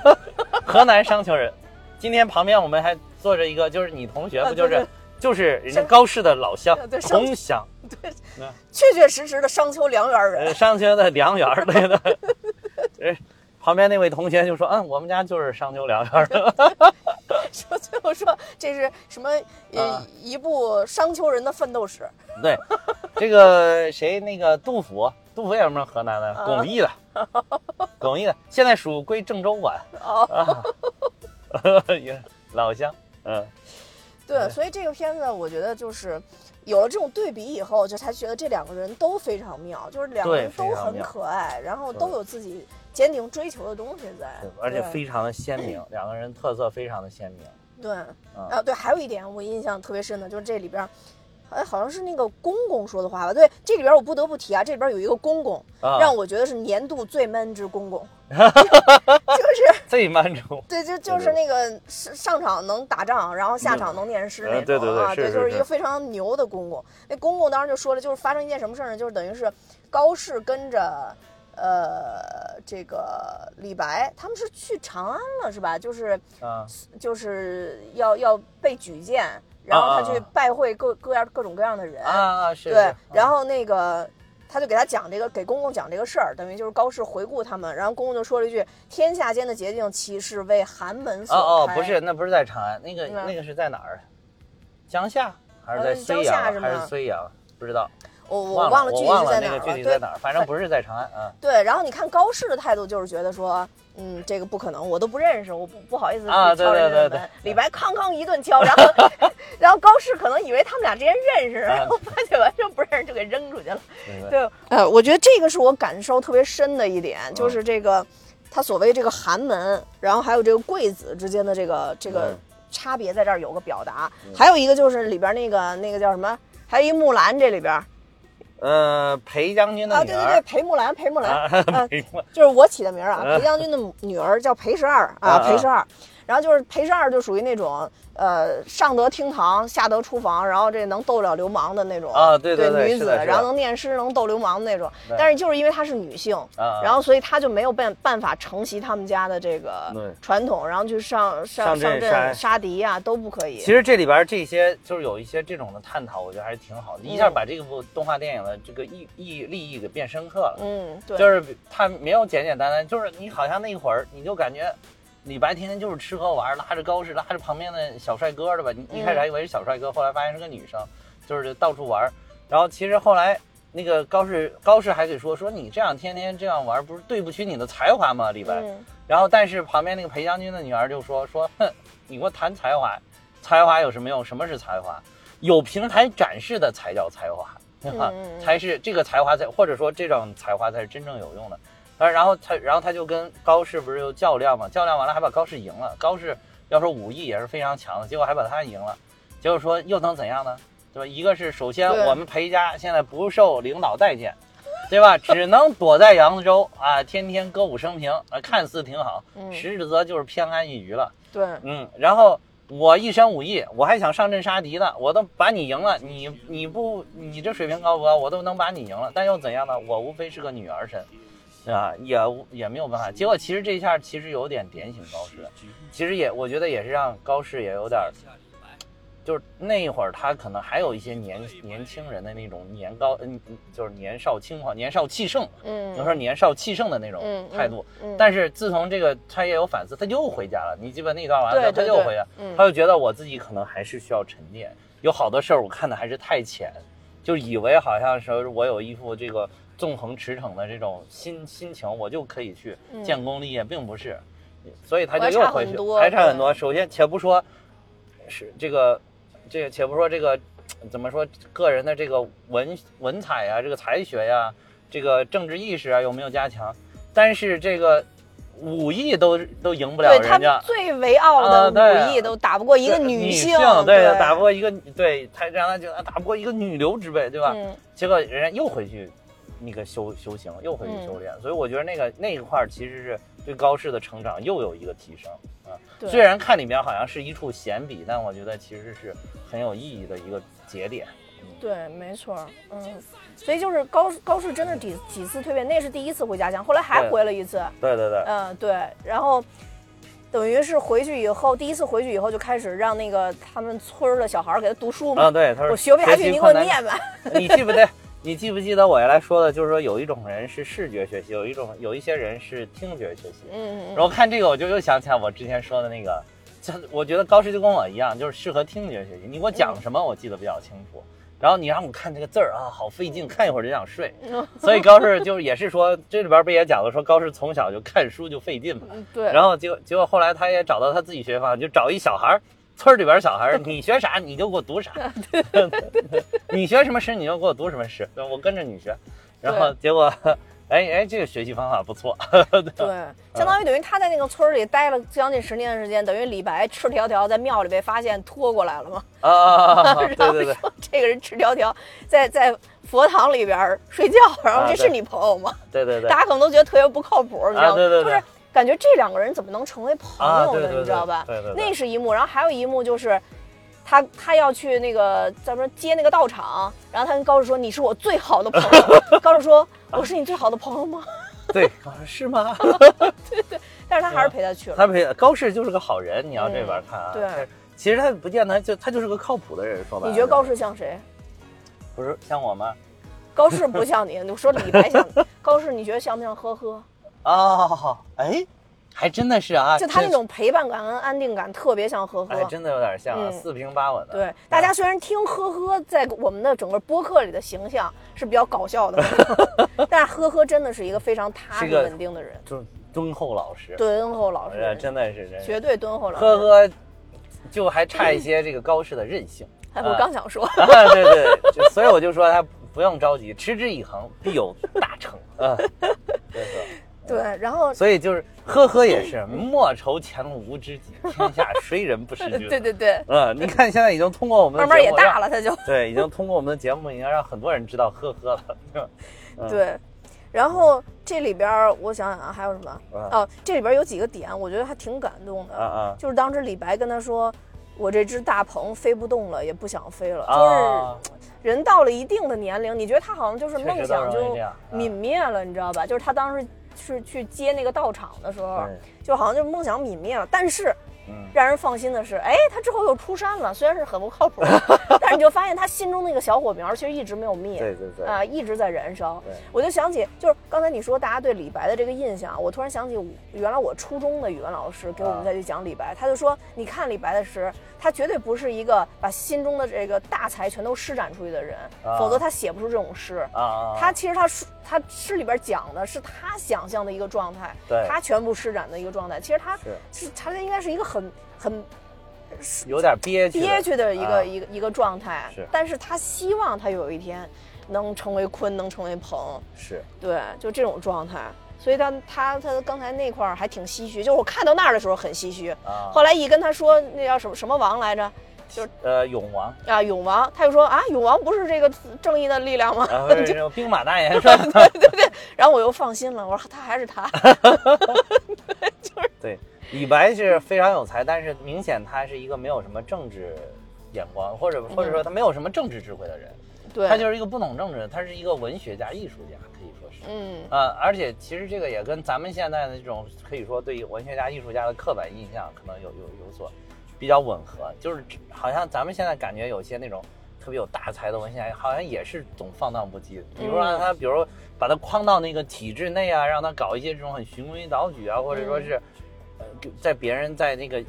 河南商丘人。今天旁边我们还坐着一个，就是你同学，不就是就是人家高适的老乡同乡，对，确确实实的商丘梁园人，商丘的梁园，对的，哎。旁边那位同学就说：“嗯，我们家就是商丘梁园的。”说最后说这是什么？呃，一部商丘人的奋斗史。对，这个谁那个杜甫，杜甫也是河南的，巩义的，巩义的，现在属归郑州管。哦，老乡，嗯，对，所以这个片子我觉得就是有了这种对比以后，就才觉得这两个人都非常妙，就是两个人都很可爱，然后都有自己坚定追求的东西在，而且非常的鲜明，两个人特色非常的鲜明。对，啊对，还有一点我印象特别深的就是这里边。哎，好像是那个公公说的话吧？对，这里边我不得不提啊，这里边有一个公公，让我觉得是年度最闷之公公，就是最闷之。对，就就是那个上上场能打仗，然后下场能念诗那种啊，对，就是一个非常牛的公公。那公公当时就说了，就是发生一件什么事呢？就是等于是高适跟着呃这个李白，他们是去长安了，是吧？就是就是要要被举荐。然后他去拜会各各样各种各样的人啊，是对，然后那个他就给他讲这个，给公公讲这个事儿，等于就是高适回顾他们，然后公公就说了一句：“天下间的捷径，岂是为寒门所哦哦，不是，那不是在长安，那个那个是在哪儿？江夏还是在睢阳？还是睢阳？不知道。我我忘了具体在哪儿，具体在哪儿，反正不是在长安啊。对，然后你看高适的态度就是觉得说，嗯，这个不可能，我都不认识，我不不好意思敲人家门。李白哐哐一顿敲，然后 然后高适可能以为他们俩之间认识，然后发现完全不认识，就给扔出去了。对，呃，我觉得这个是我感受特别深的一点，就是这个他所谓这个寒门，然后还有这个贵子之间的这个这个差别，在这儿有个表达。还有一个就是里边那个那个叫什么，还有一木兰这里边。呃，裴将军的女儿，对对对，裴木兰，裴木兰，就是我起的名儿啊。裴将军的女儿叫裴十二啊，裴十二。然后就是裴十二，就属于那种。呃，上得厅堂，下得厨房，然后这能斗了流氓的那种啊，对对对，女子，然后能念诗，能斗流氓的那种。但是就是因为她是女性，然后所以她就没有办办法承袭他们家的这个传统，然后去上上上阵杀敌啊，都不可以。其实这里边这些就是有一些这种的探讨，我觉得还是挺好的，一下把这部动画电影的这个意意利益给变深刻了。嗯，对，就是它没有简简单单，就是你好像那一会儿你就感觉。李白天天就是吃喝玩，拉着高适，拉着旁边的小帅哥的吧？你一开始还以为是小帅哥，后来发现是个女生，就是到处玩。然后其实后来那个高适，高适还给说说你这样天天这样玩，不是对不起你的才华吗？李白。然后但是旁边那个裴将军的女儿就说说，哼，你给我谈才华，才华有什么用？什么是才华？有平台展示的才叫才华，对吧？才是这个才华才，或者说这种才华才是真正有用的。啊，然后他，然后他就跟高适不是又较量嘛？较量完了还把高适赢了。高适要说武艺也是非常强的，结果还把他赢了。结果说又能怎样呢？对吧？一个是首先我们裴家现在不受领导待见，对吧？只能躲在扬州啊，天天歌舞升平啊，看似挺好，实则就是偏安一隅了。对，嗯。然后我一身武艺，我还想上阵杀敌呢，我都把你赢了。你你不你这水平高不高？我都能把你赢了，但又怎样呢？我无非是个女儿身。对吧？也也没有办法。结果其实这一下其实有点点醒高适，其实也我觉得也是让高适也有点，就是那一会儿他可能还有一些年年轻人的那种年高嗯就是年少轻狂、年少气盛，嗯，有时候年少气盛的那种态度。但是自从这个他也有反思，他又回家了。你基本那段完了，他又回家，他就觉得我自己可能还是需要沉淀，有好多事儿我看的还是太浅，就以为好像是我有一副这个。纵横驰骋的这种心心情，我就可以去建功立业，并不是，所以他就又回去，还差很多。首先，且不说是这个，这个且不说这个怎么说个人的这个文文采呀，这个才学呀，这个政治意识啊有没有加强？但是这个武艺都都赢不了人家，最为傲的武艺都打不过一个女性，对，打不过一个，对他让他觉得打不过一个女流之辈，对吧？结果人家又回去。那个修修行又回去修炼，所以我觉得那个那一块其实是对高适的成长又有一个提升啊。虽然看里面好像是一处闲笔，但我觉得其实是很有意义的一个节点。对，没错，嗯，所以就是高高适真的几几次蜕变，那是第一次回家乡，后来还回了一次。对对对，嗯对，然后等于是回去以后，第一次回去以后就开始让那个他们村的小孩给他读书嘛。啊，对，他说我学不下去，你给我念吧。你记不对。你记不记得我原来说的，就是说有一种人是视觉学习，有一种有一些人是听觉学习。嗯嗯。然后看这个，我就又想起来我之前说的那个像我觉得高师就跟我一样，就是适合听觉学习。你给我讲什么，我记得比较清楚。然后你让我看这个字儿啊，好费劲，看一会儿就想睡。所以高适就也是说，这里边不也讲了，说高适从小就看书就费劲嘛。对。然后结果结果后来他也找到他自己学方法，就找一小孩儿，村里边小孩，你学啥你就给我读啥。你学什么诗你就给我读什么诗，我跟着你学。然后结果。哎哎，这个学习方法不错。对，相当于等于他在那个村里待了将近十年的时间，等于李白赤条条在庙里被发现拖过来了嘛。啊，对对对，这个人赤条条在在佛堂里边睡觉，然后这是你朋友吗？对对对，大家可能都觉得特别不靠谱，你知道吗？对对对，就是感觉这两个人怎么能成为朋友呢？你知道吧？那是一幕，然后还有一幕就是。他他要去那个咱们接那个道场，然后他跟高适说：“你是我最好的朋友。”高适说：“我是你最好的朋友吗？” 对，是吗？对对，但是他还是陪他去了。他陪高适就是个好人，你要这边看啊。对，其实他不见得就他就是个靠谱的人，说白了。你觉得高适像谁？不是像我吗？高适不像你，你说李白像你。高适，你觉得像不像呵呵？啊，哎。还真的是啊，就他那种陪伴感跟安定感特别像呵呵，哎，真的有点像啊，四平八稳的。对，大家虽然听呵呵在我们的整个播客里的形象是比较搞笑的，但是呵呵真的是一个非常踏实稳定的人，就敦厚老实，敦厚老实，真的是绝对敦厚老实。呵呵，就还差一些这个高适的韧性。哎，我刚想说，对对，所以我就说他不用着急，持之以恒，必有大成。嗯，对。对，然后所以就是呵呵也是莫愁前路无知己，天下谁人不识 君。对对对，嗯，你看现在已经通过我们慢慢也大了，他就对，已经通过我们的节目，已经让很多人知道呵呵了。对，然后这里边我想想啊，还有什么？哦，这里边有几个点，我觉得还挺感动的。啊就是当时李白跟他说：“我这只大鹏飞不动了，也不想飞了。”就是人到了一定的年龄，你觉得他好像就是梦想就泯灭了，你知道吧？就是他当时。是去接那个道场的时候，就好像就是梦想泯灭了。但是，让人放心的是，哎，他之后又出山了，虽然是很不靠谱，但是你就发现他心中那个小火苗其实一直没有灭，对对对，啊，一直在燃烧。我就想起，就是刚才你说大家对李白的这个印象，我突然想起，原来我初中的语文老师给我们再去讲李白，他就说，你看李白的诗。他绝对不是一个把心中的这个大才全都施展出去的人，否则他写不出这种诗。啊，他其实他诗他诗里边讲的是他想象的一个状态，他全部施展的一个状态。其实他是他应该是一个很很有点憋屈憋屈的一个一个一个状态。是，但是他希望他有一天能成为鲲，能成为鹏。是对，就这种状态。所以他他他刚才那块儿还挺唏嘘，就是我看到那儿的时候很唏嘘，后来一跟他说那叫什么什么王来着，就是呃永王。啊永王，他就说啊永王不是这个正义的力量吗？就兵马大元帅，对对对，然后我又放心了，我说他还是他，就是对李白是非常有才，但是明显他是一个没有什么政治眼光，或者或者说他没有什么政治智慧的人，对，他就是一个不懂政治，他是一个文学家艺术家。嗯呃，而且其实这个也跟咱们现在的这种可以说对于文学家、艺术家的刻板印象可能有有有所比较吻合，就是好像咱们现在感觉有些那种特别有大才的文学家，好像也是总放荡不羁。比如让他，比如把他框到那个体制内啊，让他搞一些这种很循规蹈矩啊，或者说是呃，在别人在那个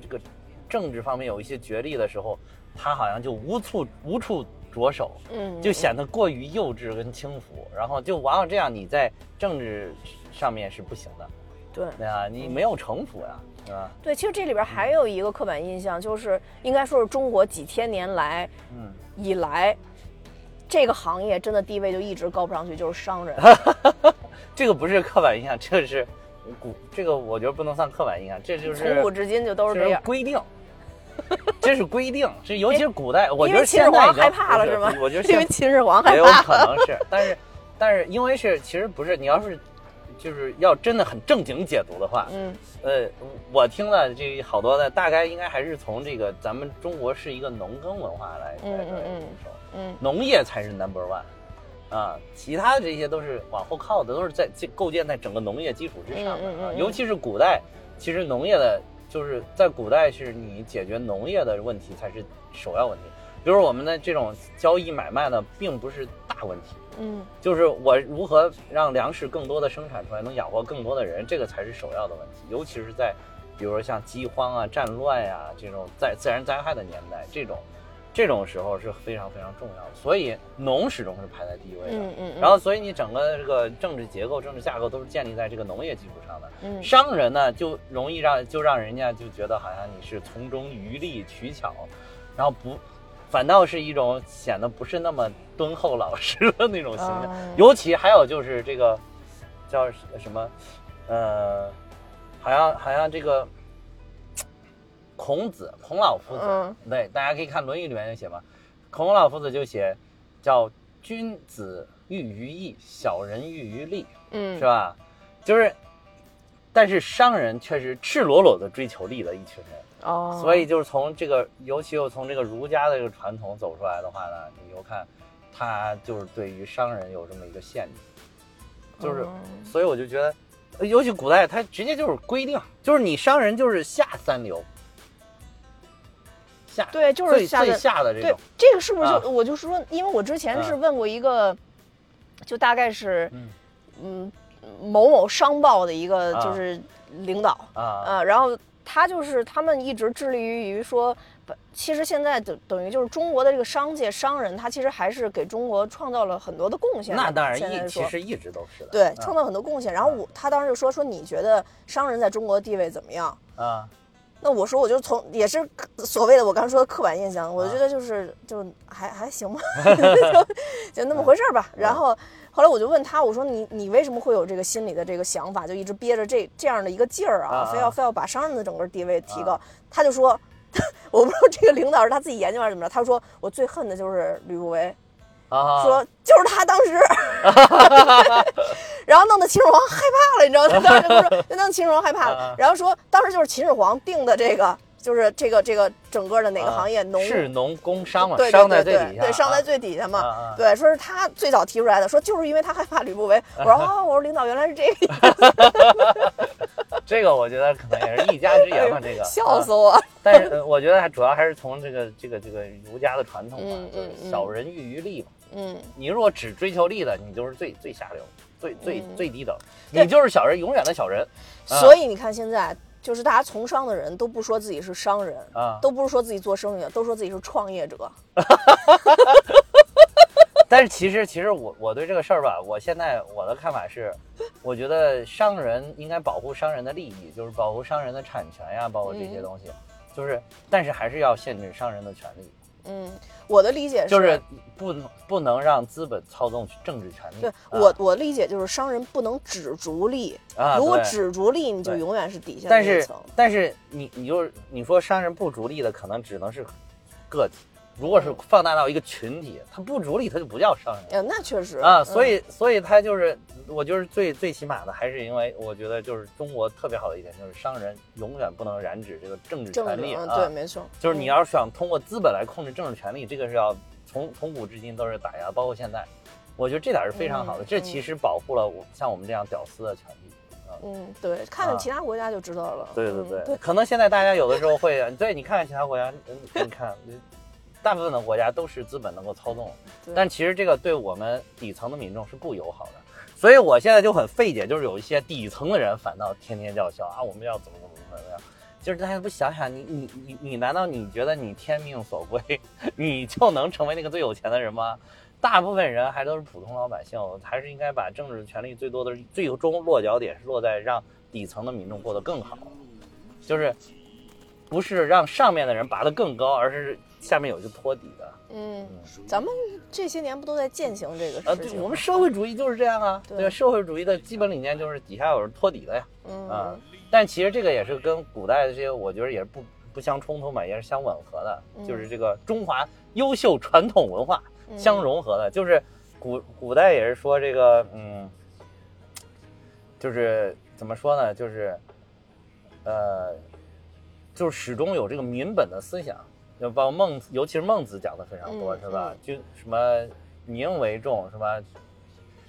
这个政治方面有一些角力的时候，他好像就无处无处。着手，嗯，就显得过于幼稚跟轻浮，然后就往往这样，你在政治上面是不行的，对，对啊，你没有城府呀，对吧？对，其实这里边还有一个刻板印象，就是应该说是中国几千年来，嗯，以来，这个行业真的地位就一直高不上去，就是商人。这个不是刻板印象，这是古，这个我觉得不能算刻板印象，这就是从古至今就都是这样规定。这是规定，这尤其是古代，我觉得秦始皇害怕了是吗？我觉得因为秦始皇害怕，也有可能是，但是，但是因为是其实不是，你要是就是要真的很正经解读的话，嗯，呃，我听了这好多的，大概应该还是从这个咱们中国是一个农耕文化来嗯嗯嗯，嗯，农业才是 number one，啊，其他的这些都是往后靠的，都是在构建在整个农业基础之上的啊，尤其是古代，其实农业的。就是在古代，是你解决农业的问题才是首要问题。比如我们的这种交易买卖呢，并不是大问题。嗯，就是我如何让粮食更多的生产出来，能养活更多的人，这个才是首要的问题。尤其是在比如说像饥荒啊、战乱呀这种在自然灾害的年代，这种这种时候是非常非常重要的。所以农始终是排在第一位的。嗯嗯。然后，所以你整个这个政治结构、政治架构都是建立在这个农业基础上的。嗯。商人呢，就容易让就让人家就觉得好像你是从中渔利取巧，然后不。反倒是一种显得不是那么敦厚老实的那种形象，尤其还有就是这个叫什么，呃，好像好像这个孔子孔老夫子，对，大家可以看《论语》里面就写嘛，孔老夫子就写叫君子喻于义，小人喻于利，嗯，是吧？就是，但是商人却是赤裸裸的追求利的一群人。哦，所以就是从这个，尤其又从这个儒家的这个传统走出来的话呢，你又看，他就是对于商人有这么一个限制，就是，所以我就觉得，尤其古代他直接就是规定，就是你商人就是下三流，下对，就是最最下的这种。对，这个是不是就我就是说，因为我之前是问过一个，就大概是，嗯，某某商报的一个就是领导啊，然后。他就是他们一直致力于于说，其实现在等等于就是中国的这个商界商人，他其实还是给中国创造了很多的贡献。那当然，一其实一直都是的。对，创造很多贡献。然后我他当时就说说你觉得商人在中国的地位怎么样？啊，那我说我就从也是所谓的我刚说的刻板印象，我觉得就是就还还行吧，就就那么回事儿吧。然后。后来我就问他，我说你你为什么会有这个心里的这个想法，就一直憋着这这样的一个劲儿啊，非要非要把商人的整个地位提高？他就说，我不知道这个领导是他自己研究还是怎么着。他说我最恨的就是吕不韦，说就是他当时，然后弄得秦始皇害怕了，你知道？他当时就说，就弄秦始皇害怕了，然后说当时就是秦始皇定的这个。就是这个这个整个的哪个行业农是农工商嘛，商在最底下，对商在最底下嘛，对，说是他最早提出来的，说就是因为他害怕吕不韦。我说 啊，我说领导原来是这个意思。这个我觉得可能也是一家之言吧，这个 笑死我。但是我觉得还主要还是从这个这个这个儒家的传统嘛，就是小人喻于利嘛。嗯，你如果只追求利的，你就是最最下流、最最最低等，你就是小人，永远的小人。所以你看现在。就是大家从商的人都不说自己是商人啊，都不是说自己做生意的，都说自己是创业者。但是其实，其实我我对这个事儿吧，我现在我的看法是，我觉得商人应该保护商人的利益，就是保护商人的产权呀，包括这些东西，就是，但是还是要限制商人的权利。嗯，我的理解是，就是不不能让资本操纵政治权利。对我，我理解就是商人不能只逐利啊。如果只逐利，你就永远是底下那一层。但是你，你就是你说商人不逐利的，可能只能是个体。如果是放大到一个群体，他不逐利，他就不叫商人。呃，那确实啊，所以，所以他就是，我就是最最起码的，还是因为我觉得就是中国特别好的一点，就是商人永远不能染指这个政治权利啊。对，没错。就是你要是想通过资本来控制政治权利，这个是要从从古至今都是打压，包括现在，我觉得这点是非常好的。这其实保护了我像我们这样屌丝的权利。嗯，对，看看其他国家就知道了。对对对，可能现在大家有的时候会，对，你看看其他国家，你看。大部分的国家都是资本能够操纵，但其实这个对我们底层的民众是不友好的，所以我现在就很费解，就是有一些底层的人反倒天天叫嚣啊，我们要怎么怎么怎么样，就是大家不想想，你你你你难道你觉得你天命所归，你就能成为那个最有钱的人吗？大部分人还都是普通老百姓，还是应该把政治权力最多的最终落脚点是落在让底层的民众过得更好，就是不是让上面的人拔得更高，而是。下面有一个托底的，嗯，咱们这些年不都在践行这个事情？我们社会主义就是这样啊，对，社会主义的基本理念就是底下有人托底的呀，嗯，但其实这个也是跟古代的这些，我觉得也是不不相冲突嘛，也是相吻合的，就是这个中华优秀传统文化相融合的，就是古古代也是说这个，嗯，就是怎么说呢？就是，呃，就是始终有这个民本的思想。孟，尤其是孟子讲的非常多，是吧？君什么民为重，什么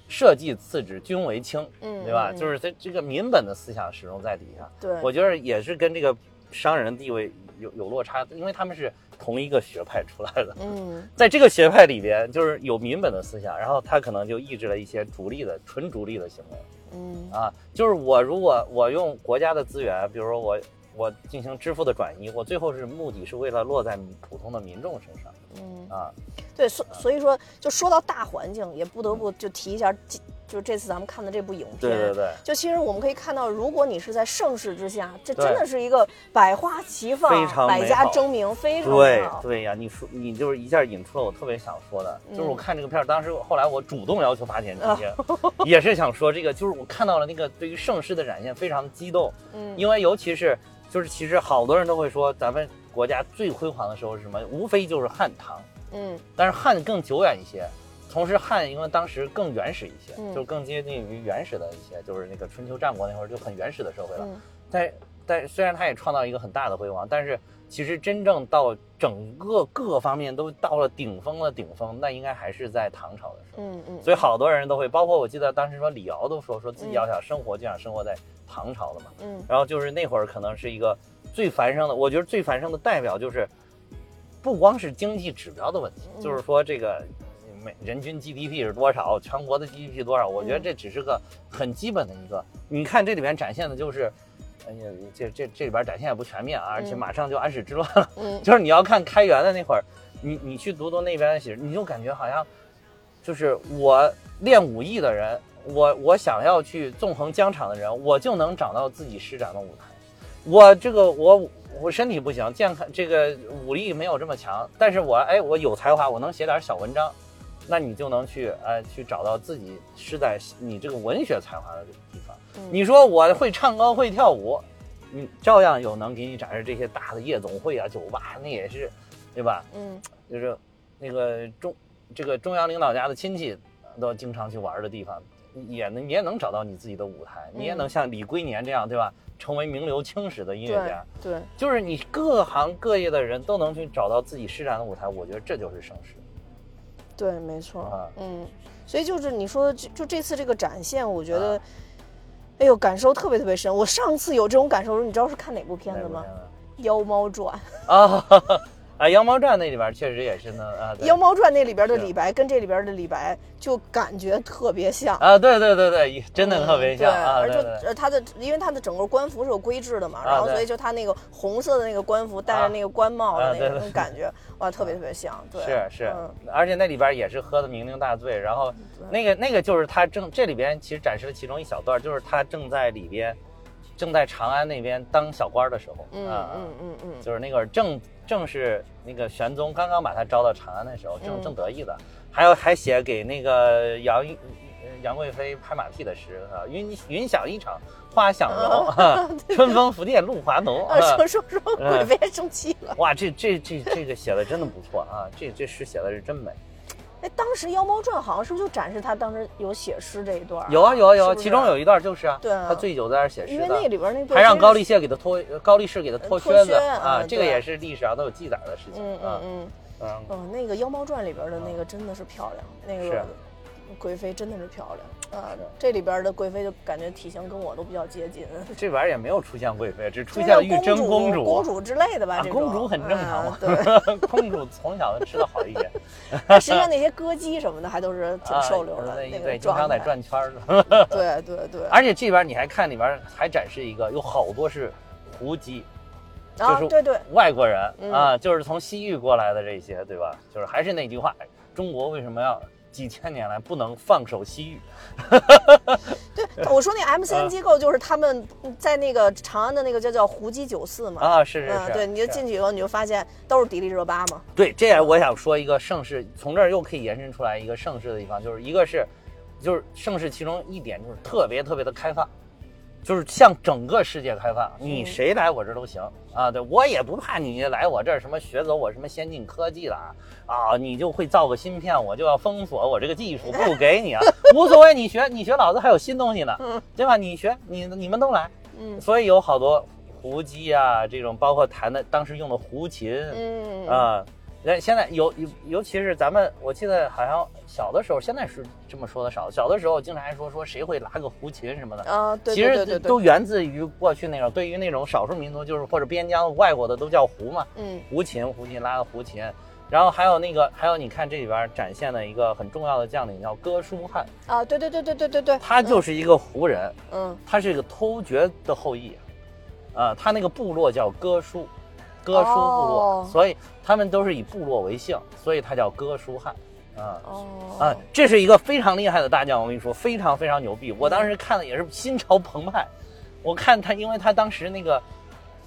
社稷次之，君为轻，对吧？就是这这个民本的思想始终在底下。对，我觉得也是跟这个商人地位有有落差，因为他们是同一个学派出来的。嗯，在这个学派里边，就是有民本的思想，然后他可能就抑制了一些逐利的、纯逐利的行为。嗯，啊，就是我如果我用国家的资源，比如说我。我进行支付的转移，我最后是目的是为了落在普通的民众身上。嗯啊，对，所所以说，就说到大环境，也不得不就提一下。就是这次咱们看的这部影片，对对对，就其实我们可以看到，如果你是在盛世之下，这真的是一个百花齐放、非常百家争鸣，非常对对呀。你说你就是一下引出了我特别想说的，就是我看这个片儿，当时后来我主动要求发钱这些，也是想说这个，就是我看到了那个对于盛世的展现，非常激动。嗯，因为尤其是就是其实好多人都会说，咱们国家最辉煌的时候是什么？无非就是汉唐。嗯，但是汉更久远一些。同时，汉因为当时更原始一些，就更接近于原始的一些，就是那个春秋战国那会儿就很原始的社会了。但但虽然他也创造一个很大的辉煌，但是其实真正到整个各方面都到了顶峰的顶峰，那应该还是在唐朝的时候。嗯嗯。所以好多人都会，包括我记得当时说李敖都说，说自己要想生活就想生活在唐朝的嘛。嗯。然后就是那会儿可能是一个最繁盛的，我觉得最繁盛的代表就是，不光是经济指标的问题，就是说这个。人均 GDP 是多少？全国的 GDP 多少？我觉得这只是个很基本的一个。你看这里面展现的就是，哎呀，这这这里边展现也不全面啊，而且马上就安史之乱了。嗯，就是你要看开元的那会儿，你你去读读那边的史，你就感觉好像，就是我练武艺的人，我我想要去纵横疆场的人，我就能找到自己施展的舞台。我这个我我身体不行，健康这个武力没有这么强，但是我哎我有才华，我能写点小文章。那你就能去呃去找到自己施展你这个文学才华的这个地方。你说我会唱歌会跳舞，你照样有能给你展示这些大的夜总会啊酒吧，那也是，对吧？嗯，就是那个中这个中央领导家的亲戚都经常去玩的地方，也能你也能找到你自己的舞台，你也能像李龟年这样，对吧？成为名留青史的音乐家。对，就是你各行各业的人都能去找到自己施展的舞台，我觉得这就是盛世。对，没错，嗯，所以就是你说，就就这次这个展现，我觉得，哎呦，感受特别特别深。我上次有这种感受时，你知道是看哪部片子吗？《妖猫传》啊。啊，《妖猫传》那里边确实也是呢啊，《妖猫传》那里边的李白跟这里边的李白就感觉特别像啊，对对对对，真的特别像啊，而且他的因为他的整个官服是有规制的嘛，然后所以就他那个红色的那个官服，戴着那个官帽的那种感觉，哇，特别特别像，对，是是，而且那里边也是喝的酩酊大醉，然后那个那个就是他正这里边其实展示了其中一小段，就是他正在里边。正在长安那边当小官的时候，嗯嗯嗯嗯，就是那会儿正正是那个玄宗刚刚把他招到长安的时候，正正得意的，还有还写给那个杨杨贵妃拍马屁的诗啊，云云想衣裳花想容，春风拂面露华浓。说说说，贵妃生气了。哇，这这这这个写的真的不错啊，这这诗写的是真美。哎，当时《妖猫传》好像是不是就展示他当时有写诗这一段？有啊有啊有，啊其中有一段就是啊，对他醉酒在那写诗因为那里边那还让高丽谢给他脱高力士给他脱靴子啊，这个也是历史上都有记载的事情。嗯嗯嗯。嗯，嗯，那个《妖猫传》里边的那个真的是漂亮，那个。贵妃真的是漂亮啊！这里边的贵妃就感觉体型跟我都比较接近。这玩意儿也没有出现贵妃，只出现了玉贞公主、公主之类的吧？公主很正常嘛。对，公主从小就吃的好一些。实际上那些歌姬什么的还都是挺瘦溜的，那个经常在转圈的。对对对。而且这边你还看里边还展示一个，有好多是胡姬，就是对对外国人啊，就是从西域过来的这些，对吧？就是还是那句话，中国为什么要？几千年来不能放手西域。对，我说那 M C N 机构就是他们在那个长安的那个叫叫胡姬酒肆嘛。啊，是是是。对，你就进去以后你就发现都是迪丽热巴嘛。对，这也我想说一个盛世，从这儿又可以延伸出来一个盛世的地方，就是一个是，就是盛世其中一点就是特别特别的开放。就是向整个世界开放，你谁来我这儿都行啊！对我也不怕你来我这儿什么学走我什么先进科技了啊！你就会造个芯片，我就要封锁我这个技术不给你啊！无所谓，你学你学，老子还有新东西呢，对吧？你学你你们都来，嗯，所以有好多胡姬啊，这种包括弹的当时用的胡琴，嗯啊。那现在尤尤尤其是咱们，我记得好像小的时候，现在是这么说的少。小的时候经常还说说谁会拉个胡琴什么的啊，对其实都源自于过去那种对于那种少数民族，就是或者边疆外国的都叫胡嘛，嗯，胡琴胡琴拉个胡琴，然后还有那个还有你看这里边展现的一个很重要的将领叫哥舒翰啊，对对对对对对对，他就是一个胡人，嗯，他是一个突厥的后裔。啊，他那个部落叫哥舒，哥舒部落，所以他们都是以部落为姓，所以他叫哥舒汉。啊哦啊，这是一个非常厉害的大将，我跟你说，非常非常牛逼。我当时看的也是心潮澎湃。我看他，因为他当时那个，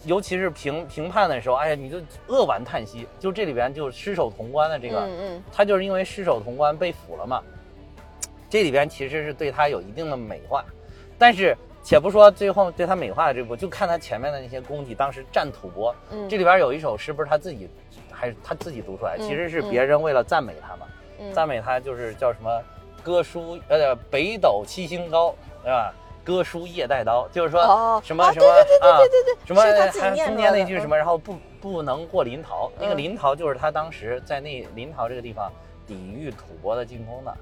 尤其是评评判的时候，哎呀，你就扼腕叹息。就这里边就失守潼关的这个，嗯嗯，他就是因为失守潼关被俘了嘛。这里边其实是对他有一定的美化，但是且不说最后对他美化的这部，就看他前面的那些功绩。当时战吐蕃，嗯，这里边有一首诗，不是他自己，还是他自己读出来，其实是别人为了赞美他嘛。赞美他就是叫什么，歌书呃北斗七星高，对吧？歌书夜带刀，就是说什么什么啊，对对对对什么还中间那句什么，然后不不能过临洮，那个临洮就是他当时在那临洮这个地方抵御吐蕃的进攻的，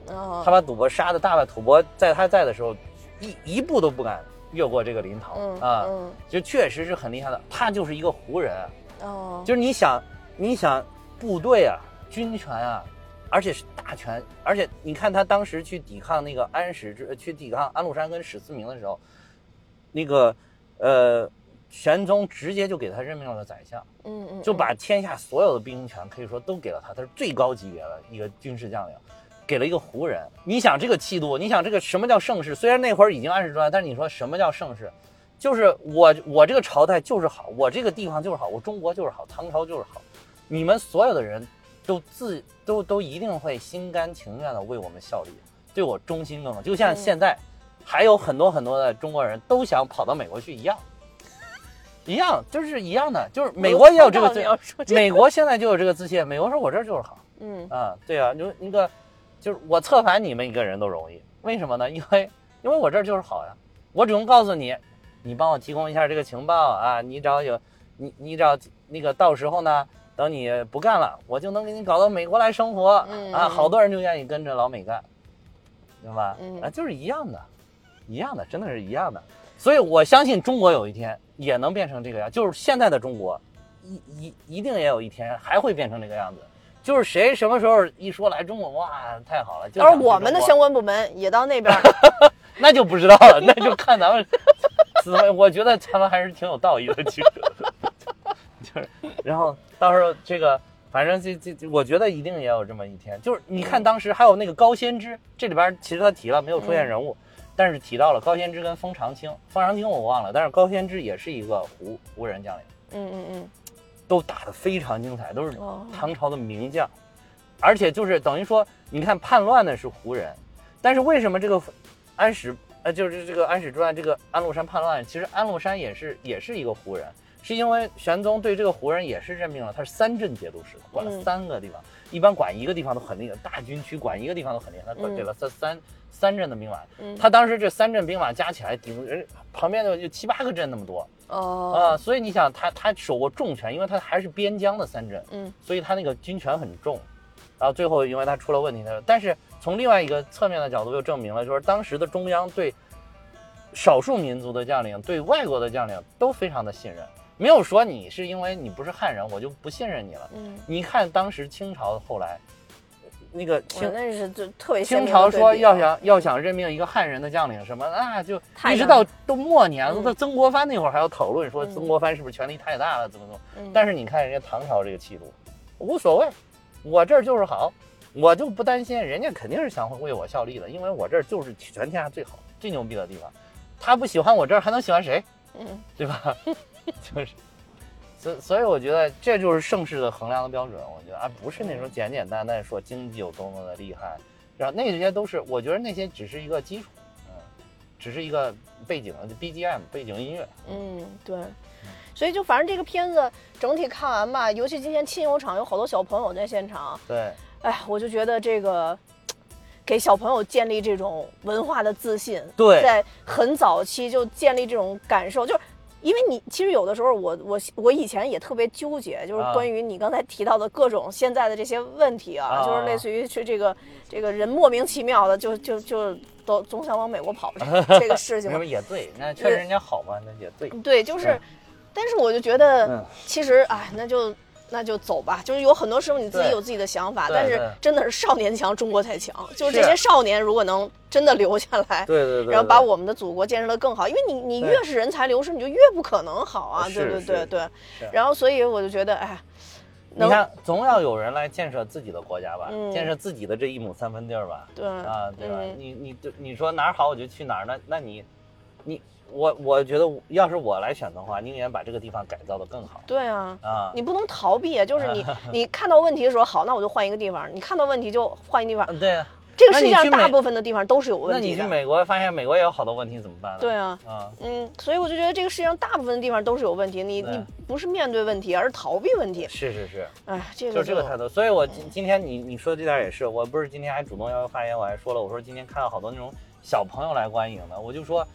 他把吐蕃杀的大败，吐蕃在他在的时候一一步都不敢越过这个临洮啊，就确实是很厉害的，他就是一个胡人，哦，就是你想你想部队啊，军权啊。而且是大权，而且你看他当时去抵抗那个安史之，去抵抗安禄山跟史思明的时候，那个呃，玄宗直接就给他任命了个宰相，嗯嗯，就把天下所有的兵权可以说都给了他，他是最高级别的一个军事将领，给了一个胡人。你想这个气度，你想这个什么叫盛世？虽然那会儿已经安史之乱，但是你说什么叫盛世？就是我我这个朝代就是好，我这个地方就是好，我中国就是好，唐朝就是好，你们所有的人。都自都都一定会心甘情愿的为我们效力，对我忠心耿耿，就像现在还有很多很多的中国人都想跑到美国去一样，一样就是一样的，就是美国也有这个自，美国现在就有这个自信，美国说我这儿就是好，嗯啊，对啊，你说那个就是我策反你们一个人都容易，为什么呢？因为因为我这儿就是好呀，我只用告诉你，你帮我提供一下这个情报啊，你只要有你你只要那个到时候呢。等你不干了，我就能给你搞到美国来生活啊！好多人就愿意跟着老美干，对吧？啊，就是一样的，一样的，真的是一样的。所以我相信中国有一天也能变成这个样，就是现在的中国，一一一定也有一天还会变成这个样子。就是谁什么时候一说来中国，哇，太好了！到时候我们的相关部门也到那边，那就不知道了，那就看咱们。我觉得他们还是挺有道义的，其实。就是，然后到时候这个，反正这这，我觉得一定也有这么一天。就是你看当时还有那个高先知，这里边其实他提了，没有出现人物，但是提到了高先知跟封长清。封长清我忘了，但是高先知也是一个胡胡人将领。嗯嗯嗯，都打得非常精彩，都是唐朝的名将。而且就是等于说，你看叛乱的是胡人，但是为什么这个安史呃，就是这个安史之乱，这个安禄山叛乱，其实安禄山也是也是一个胡人。是因为玄宗对这个胡人也是任命了，他是三镇节度使，管了三个地方。一般管一个地方都很厉害，大军区管一个地方都很厉害，他给了三三三镇的兵马。他当时这三镇兵马加起来顶人旁边的就七八个镇那么多哦啊，所以你想他他手握重权，因为他还是边疆的三镇，嗯，所以他那个军权很重。然后最后因为他出了问题，他但是从另外一个侧面的角度又证明了，就是当时的中央对少数民族的将领、对外国的将领都非常的信任。没有说你是因为你不是汉人，我就不信任你了。嗯，你看当时清朝后来，那个清那是就特别清朝说要想要想任命一个汉人的将领什么啊，就一直到都末年，到曾国藩那会儿还要讨论说曾国藩是不是权力太大了怎么怎么。但是你看人家唐朝这个气度，无所谓，我这儿就是好，我就不担心，人家肯定是想为我效力的，因为我这儿就是全天下最好最牛逼的地方，他不喜欢我这儿还能喜欢谁？嗯，对吧？就是，所所以我觉得这就是盛世的衡量的标准。我觉得啊，不是那种简简单单说经济有多么的厉害，然后那些都是，我觉得那些只是一个基础，嗯，只是一个背景的 BGM 背景音乐。嗯，对。所以就反正这个片子整体看完吧，尤其今天亲友场有好多小朋友在现场。对。哎，我就觉得这个给小朋友建立这种文化的自信，对，在很早期就建立这种感受，就是。因为你其实有的时候，我我我以前也特别纠结，就是关于你刚才提到的各种现在的这些问题啊，就是类似于去这个这个人莫名其妙的就就就都总想往美国跑 这个事情。那也对，那确实人家好嘛，那也对。对，就是，但是我就觉得，其实哎，那就那就走吧。就是有很多时候你自己有自己的想法，但是真的是少年强，中国才强。就是这些少年如果能真的留下来，对对对，然后把我们的祖国建设的更好，因为你你越是人才流失，你就越不可能好啊。对对对对。然后所以我就觉得，哎，你看，总要有人来建设自己的国家吧，建设自己的这一亩三分地儿吧。对啊，对吧？你你你说哪儿好我就去哪儿，那那你你。我我觉得，要是我来选的话，宁愿把这个地方改造的更好。对啊，啊，你不能逃避啊！就是你，你看到问题的时候，好，那我就换一个地方。你看到问题就换一个地方。对啊，这个世界上大部分的地方都是有问题的。那你去美国，发现美国也有好多问题，怎么办呢？对啊，啊，嗯，所以我就觉得这个世界上大部分的地方都是有问题。你你不是面对问题，而是逃避问题。是是是，哎，这个就这个态度。所以我今今天你你说的这点也是，我不是今天还主动要求发言，我还说了，我说今天看到好多那种小朋友来观影的，我就说。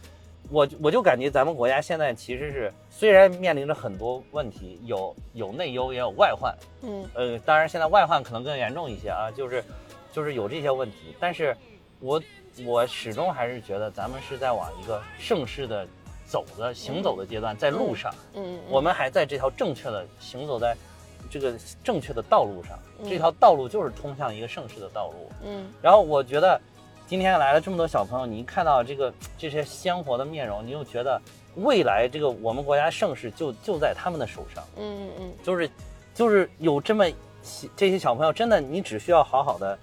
我我就感觉咱们国家现在其实是虽然面临着很多问题，有有内忧也有外患，嗯。呃，当然现在外患可能更严重一些啊，就是就是有这些问题，但是我我始终还是觉得咱们是在往一个盛世的走的行走的阶段，在路上，嗯，我们还在这条正确的行走在这个正确的道路上，这条道路就是通向一个盛世的道路，嗯，然后我觉得。今天来了这么多小朋友，你一看到这个这些鲜活的面容，你又觉得未来这个我们国家盛世就就在他们的手上。嗯嗯嗯，就是，就是有这么这些小朋友，真的你只需要好好的，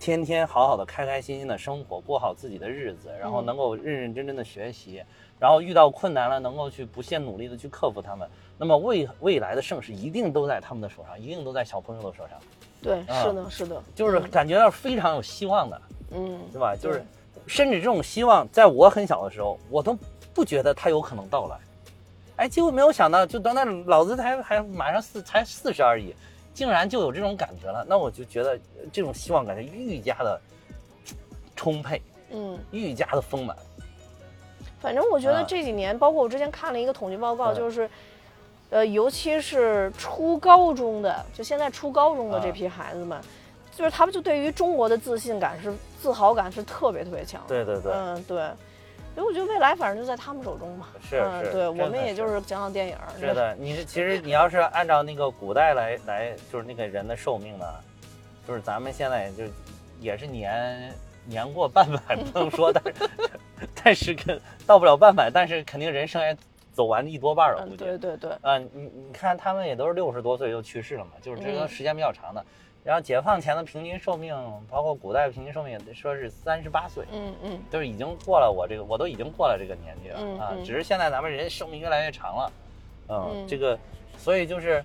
天天好好的开开心心的生活，过好自己的日子，然后能够认认真真的学习，然后遇到困难了能够去不懈努力的去克服他们，那么未未来的盛世一定都在他们的手上，一定都在小朋友的手上。对，是的，是的，就是感觉到非常有希望的。嗯，对吧？就是，甚至这种希望，在我很小的时候，我都不觉得它有可能到来。哎，结果没有想到，就到那老子才还马上四才四十而已，竟然就有这种感觉了。那我就觉得这种希望感觉愈加的充沛，嗯，愈加的丰满。反正我觉得这几年，包括我之前看了一个统计报告，就是，呃，尤其是初高中的，就现在初高中的这批孩子们。就是他们就对于中国的自信感是自豪感是特别特别强。对对对，嗯对，所以我觉得未来反正就在他们手中嘛。是是，对我们也就是讲讲电影。是的，你其实你要是按照那个古代来来，就是那个人的寿命呢，就是咱们现在就也是年年过半百，不能说，但是 但是跟到不了半百，但是肯定人生也走完一多半了，估计。对对对。嗯，你你看他们也都是六十多岁就去世了嘛，就是这个时间比较长的。然后解放前的平均寿命，包括古代平均寿命，说是三十八岁。嗯嗯，就是已经过了我这个，我都已经过了这个年纪了啊。只是现在咱们人寿命越来越长了，嗯，这个，所以就是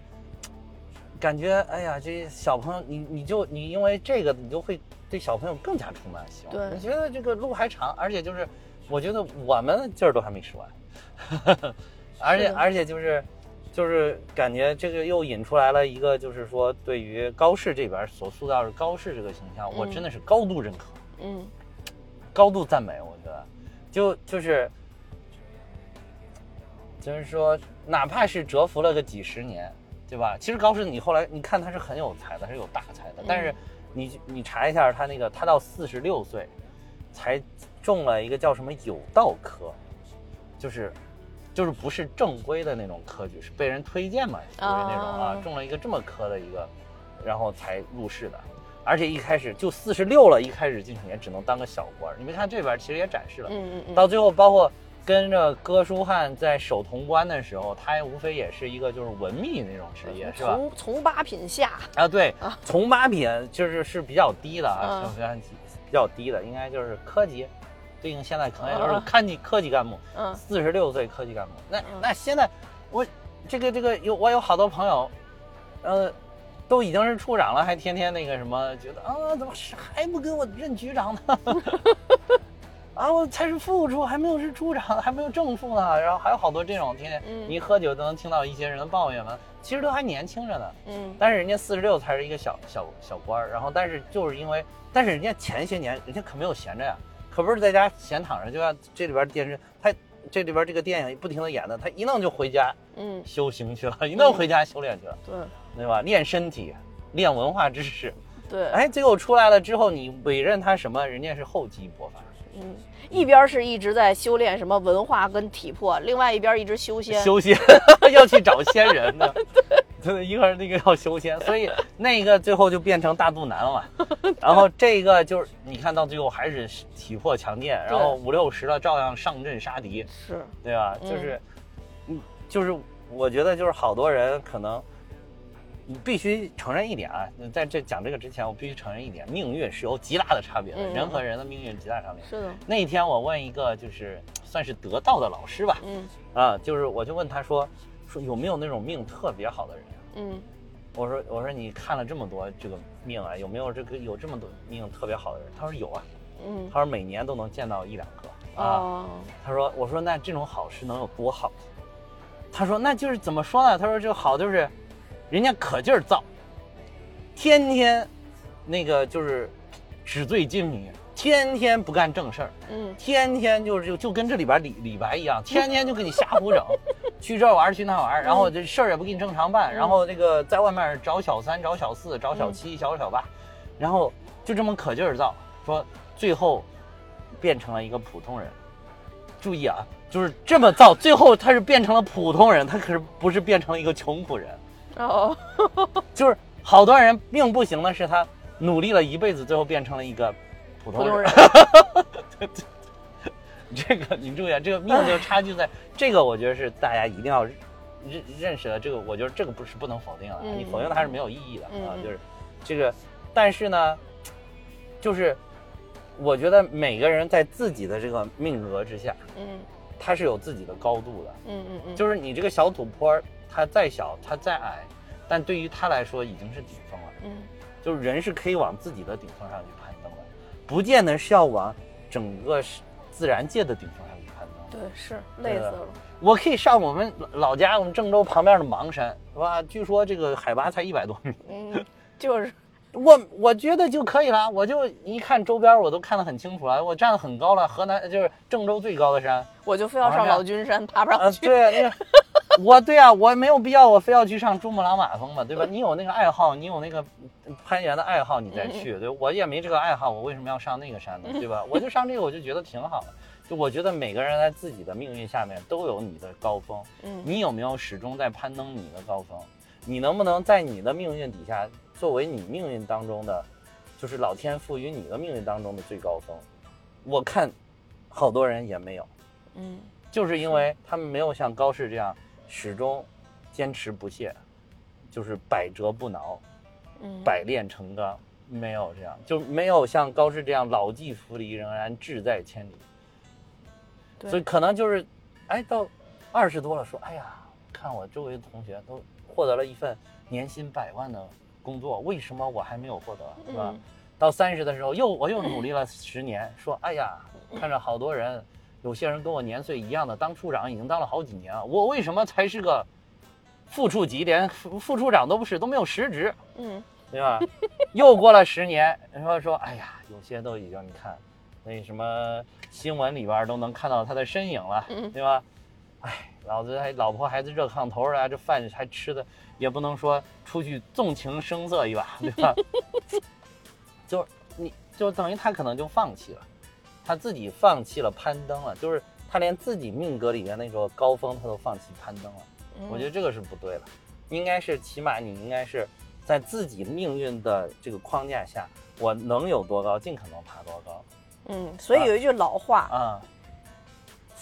感觉，哎呀，这小朋友，你你就你因为这个，你就会对小朋友更加充满希望。对，你觉得这个路还长，而且就是，我觉得我们劲儿都还没使完，而且而且就是。就是感觉这个又引出来了一个，就是说对于高适这边所塑造的高适这个形象，我真的是高度认可，嗯，高度赞美。我觉得，就就是，就是说，哪怕是蛰伏了个几十年，对吧？其实高适你后来你看他是很有才的，是有大才的。但是你你查一下他那个，他到四十六岁才中了一个叫什么有道科，就是。就是不是正规的那种科举，是被人推荐嘛，属于那种啊，中了一个这么科的一个，然后才入仕的，而且一开始就四十六了，一开始进去也只能当个小官。你没看这边其实也展示了，嗯嗯嗯，到最后包括跟着哥舒翰在守潼关的时候，他无非也是一个就是文秘那种职业，是吧？从从八品下啊，对，从八品就是是比较低的啊，比较比较低的，应该就是科级。对应现在可能就是看级科级干部，嗯，四十六岁科级干部。那那现在我这个这个有我有好多朋友，呃，都已经是处长了，还天天那个什么，觉得啊，怎么还不给我任局长呢？啊，我才是副处，还没有是处长，还没有正副呢。然后还有好多这种，天天你一喝酒都能听到一些人的抱怨嘛。其实都还年轻着呢，嗯，但是人家四十六才是一个小小小官儿。然后但是就是因为，但是人家前些年人家可没有闲着呀。可不是在家闲躺着，就像这里边电视，他这里边这个电影不停的演的，他一弄就回家，嗯，修行去了，一弄回家修炼去了，对，对吧？练身体，练文化知识，对，哎，结果出来了之后，你委任他什么？人家是厚积薄发，嗯，一边是一直在修炼什么文化跟体魄，另外一边一直修仙，修仙 要去找仙人呢。对，一个那个要修仙，所以那个最后就变成大肚腩了嘛。然后这个就是你看到最后还是体魄强健，然后五六十了照样上阵杀敌，是对吧？就是，嗯，就是我觉得就是好多人可能，你必须承认一点啊，在这讲这个之前，我必须承认一点，命运是有极大的差别的，人和人的命运极大差别。是的。那天我问一个就是算是得道的老师吧，嗯，啊，就是我就问他说，说有没有那种命特别好的人？嗯，我说我说你看了这么多这个命啊，有没有这个有这么多命特别好的人？他说有啊，嗯，他说每年都能见到一两个啊。他说我说那这种好事能有多好？他说那就是怎么说呢？他说这好就是，人家可劲儿造，天天那个就是纸醉金迷。天天不干正事儿，嗯，天天就是就就跟这里边李李白一样，天天就给你瞎胡整，去这玩去那玩然后这事儿也不给你正常办，然后那个在外面找小三、找小四、找小七、小小八，然后就这么可劲儿造，说最后变成了一个普通人。注意啊，就是这么造，最后他是变成了普通人，他可是不是变成了一个穷苦人。哦，就是好多人命不行的是他努力了一辈子，最后变成了一个。普通人，这个你注意啊，这个命就差距在这个，我觉得是大家一定要认认识的。这个我觉得这个不是不能否定的，你否定它是没有意义的啊。就是这个，但是呢，就是我觉得每个人在自己的这个命格之下，嗯，他是有自己的高度的，嗯嗯嗯，就是你这个小土坡，它再小，它再矮，但对于他来说已经是顶峰了，嗯，就是人是可以往自己的顶峰上去攀登的。不见得是要往整个自然界的顶峰上去攀登。对，是累死了。我可以上我们老家，我们郑州旁边的邙山，是吧？据说这个海拔才一百多米。嗯，就是我，我觉得就可以了。我就一看周边，我都看得很清楚了。我站得很高了，河南就是郑州最高的山。我就非要上老君山，爬不上去。对，那个。我对啊，我没有必要，我非要去上珠穆朗玛峰嘛，对吧？你有那个爱好，你有那个攀岩的爱好，你再去。对，我也没这个爱好，我为什么要上那个山呢？对吧？我就上这个，我就觉得挺好的。就我觉得每个人在自己的命运下面都有你的高峰。嗯，你有没有始终在攀登你的高峰？你能不能在你的命运底下，作为你命运当中的，就是老天赋予你的命运当中的最高峰？我看，好多人也没有。嗯，就是因为他们没有像高适这样。始终坚持不懈，就是百折不挠，嗯，百炼成钢，没有这样，就没有像高适这样老骥伏枥，仍然志在千里。所以可能就是，哎，到二十多了，说，哎呀，看我周围的同学都获得了一份年薪百万的工作，为什么我还没有获得，是吧？到三十的时候，又我又努力了十年，说，哎呀，看着好多人。有些人跟我年岁一样的，当处长已经当了好几年了，我为什么才是个副处级，连副副处长都不是，都没有实职，嗯，对吧？又过了十年，说说，哎呀，有些都已经你看，那什么新闻里边都能看到他的身影了，对吧？哎，老子还老婆孩子热炕头啊，这饭还吃的也不能说出去纵情声色一把，对吧？就你就等于他可能就放弃了。他自己放弃了攀登了，就是他连自己命格里面那个高峰他都放弃攀登了。我觉得这个是不对的，应该是起码你应该是在自己命运的这个框架下，我能有多高，尽可能爬多高。嗯，所以有一句老话啊，